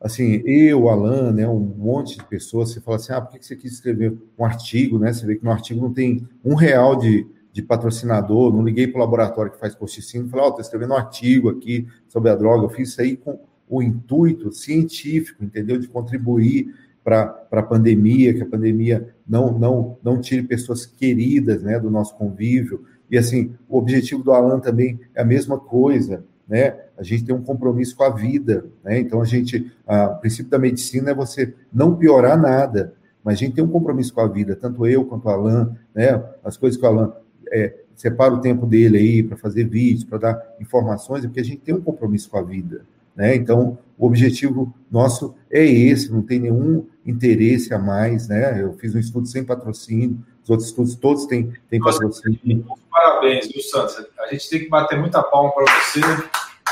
assim, eu, Alan, né, um monte de pessoas, você fala assim, ah, por que você quis escrever um artigo, né? Você vê que no artigo não tem um real de, de patrocinador, não liguei para o laboratório que faz colchicina e falei, ó, oh, estou escrevendo um artigo aqui sobre a droga, eu fiz isso aí com o intuito científico, entendeu? De contribuir para a pandemia, que a pandemia não, não, não tire pessoas queridas né, do nosso convívio. E assim, o objetivo do Alan também é a mesma coisa, né? A gente tem um compromisso com a vida, né? Então a gente, a, o princípio da medicina é você não piorar nada, mas a gente tem um compromisso com a vida, tanto eu quanto o Alan, né? As coisas que o Alan é, separa o tempo dele aí para fazer vídeos, para dar informações, é porque a gente tem um compromisso com a vida. Né? Então, o objetivo nosso é esse, não tem nenhum interesse a mais. Né? Eu fiz um estudo sem patrocínio, os outros estudos todos têm, têm patrocínio. Parabéns, viu, Santos? A gente tem que bater muita palma para você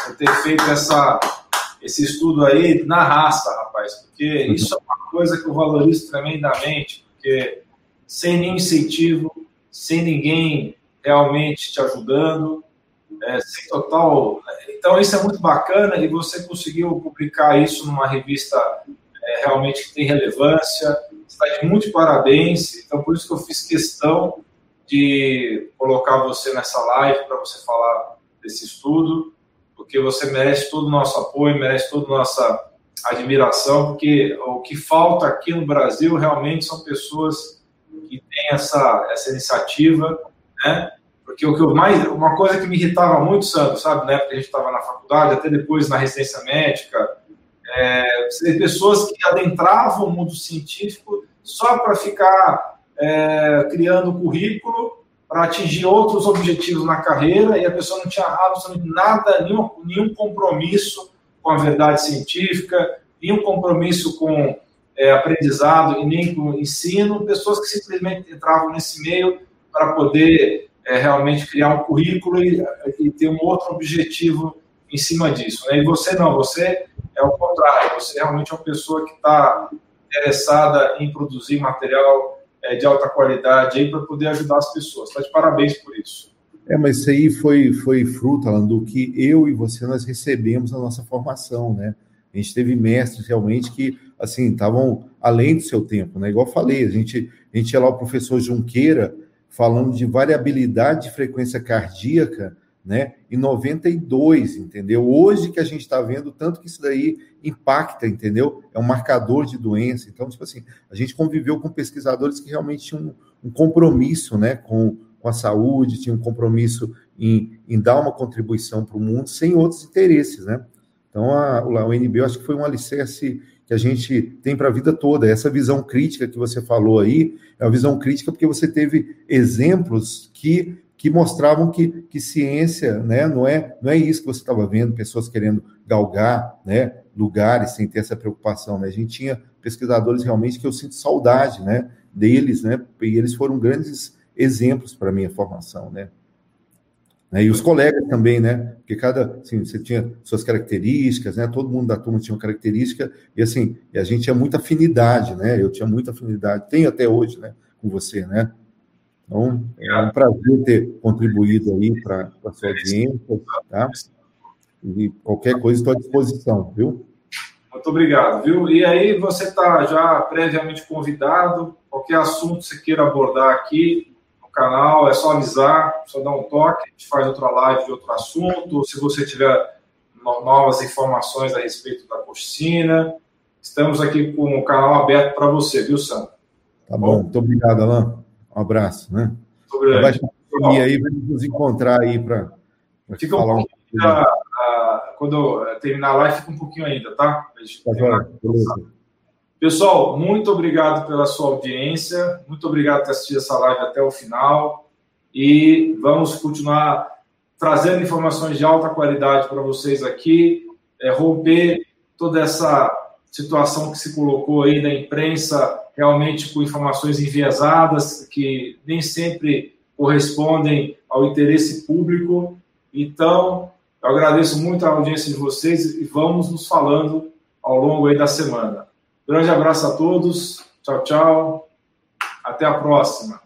por ter feito essa, esse estudo aí na raça, rapaz, porque uhum. isso é uma coisa que eu valorizo tremendamente, porque sem nenhum incentivo, sem ninguém realmente te ajudando, é, sem total. Então, isso é muito bacana e você conseguiu publicar isso numa revista é, realmente que tem relevância. Está de muito parabéns. Então, por isso que eu fiz questão de colocar você nessa live para você falar desse estudo, porque você merece todo o nosso apoio, merece toda a nossa admiração, porque o que falta aqui no Brasil realmente são pessoas que tem essa, essa iniciativa, né? Porque o que eu mais, uma coisa que me irritava muito, Sandro, sabe, na época que a gente estava na faculdade, até depois na residência médica, é, pessoas que adentravam o mundo científico só para ficar é, criando currículo para atingir outros objetivos na carreira e a pessoa não tinha absolutamente nada, nenhum, nenhum compromisso com a verdade científica, nenhum compromisso com é, aprendizado e nem com ensino, pessoas que simplesmente entravam nesse meio para poder é, realmente criar um currículo e, e, ter um outro objetivo em cima disso. Né? E você não, você é o contrário, você realmente é uma pessoa que está interessada em produzir material é, de alta qualidade para poder ajudar as pessoas. Está de parabéns por isso. É, mas isso aí foi, foi fruto, Alan, do que eu e você nós recebemos na nossa formação, né? A gente teve mestres realmente que, assim, estavam além do seu tempo, né? Igual eu falei, a gente, a gente ia lá o professor Junqueira falando de variabilidade de frequência cardíaca, né? Em 92, entendeu? Hoje que a gente está vendo tanto que isso daí impacta, entendeu? É um marcador de doença. Então, tipo assim, a gente conviveu com pesquisadores que realmente tinham um, compromisso, né? Com, com a saúde, tinham um compromisso em, em dar uma contribuição para o mundo sem outros interesses, né? Então, a, a eu acho que foi um alicerce que a gente tem para a vida toda. Essa visão crítica que você falou aí é uma visão crítica porque você teve exemplos que, que mostravam que, que ciência né, não, é, não é isso que você estava vendo, pessoas querendo galgar né, lugares sem ter essa preocupação. Né? A gente tinha pesquisadores realmente que eu sinto saudade né, deles, né, e eles foram grandes exemplos para a minha formação. Né? Né? E os colegas também, né? Porque cada, assim, você tinha suas características, né? Todo mundo da turma tinha uma característica, e assim, e a gente tinha muita afinidade, né? Eu tinha muita afinidade, tenho até hoje, né? Com você, né? Então, é um prazer ter contribuído aí para a sua audiência, tá? E qualquer coisa estou à disposição, viu? Muito obrigado, viu? E aí você está já previamente convidado, qualquer assunto que você queira abordar aqui, canal, é só avisar, só dar um toque, a gente faz outra live de outro assunto, se você tiver novas informações a respeito da coxina. Estamos aqui com o canal aberto para você, viu, Sam? Tá bom, muito obrigado, Alain. Um abraço, né? Obrigado. Vai aí, vamos nos encontrar aí para falar um pouquinho. A, a, quando terminar a live, fica um pouquinho ainda, tá? tá Pessoal, muito obrigado pela sua audiência, muito obrigado por assistir essa live até o final e vamos continuar trazendo informações de alta qualidade para vocês aqui, é, romper toda essa situação que se colocou aí da imprensa realmente com informações enviesadas que nem sempre correspondem ao interesse público. Então, eu agradeço muito a audiência de vocês e vamos nos falando ao longo aí da semana. Grande abraço a todos. Tchau, tchau. Até a próxima.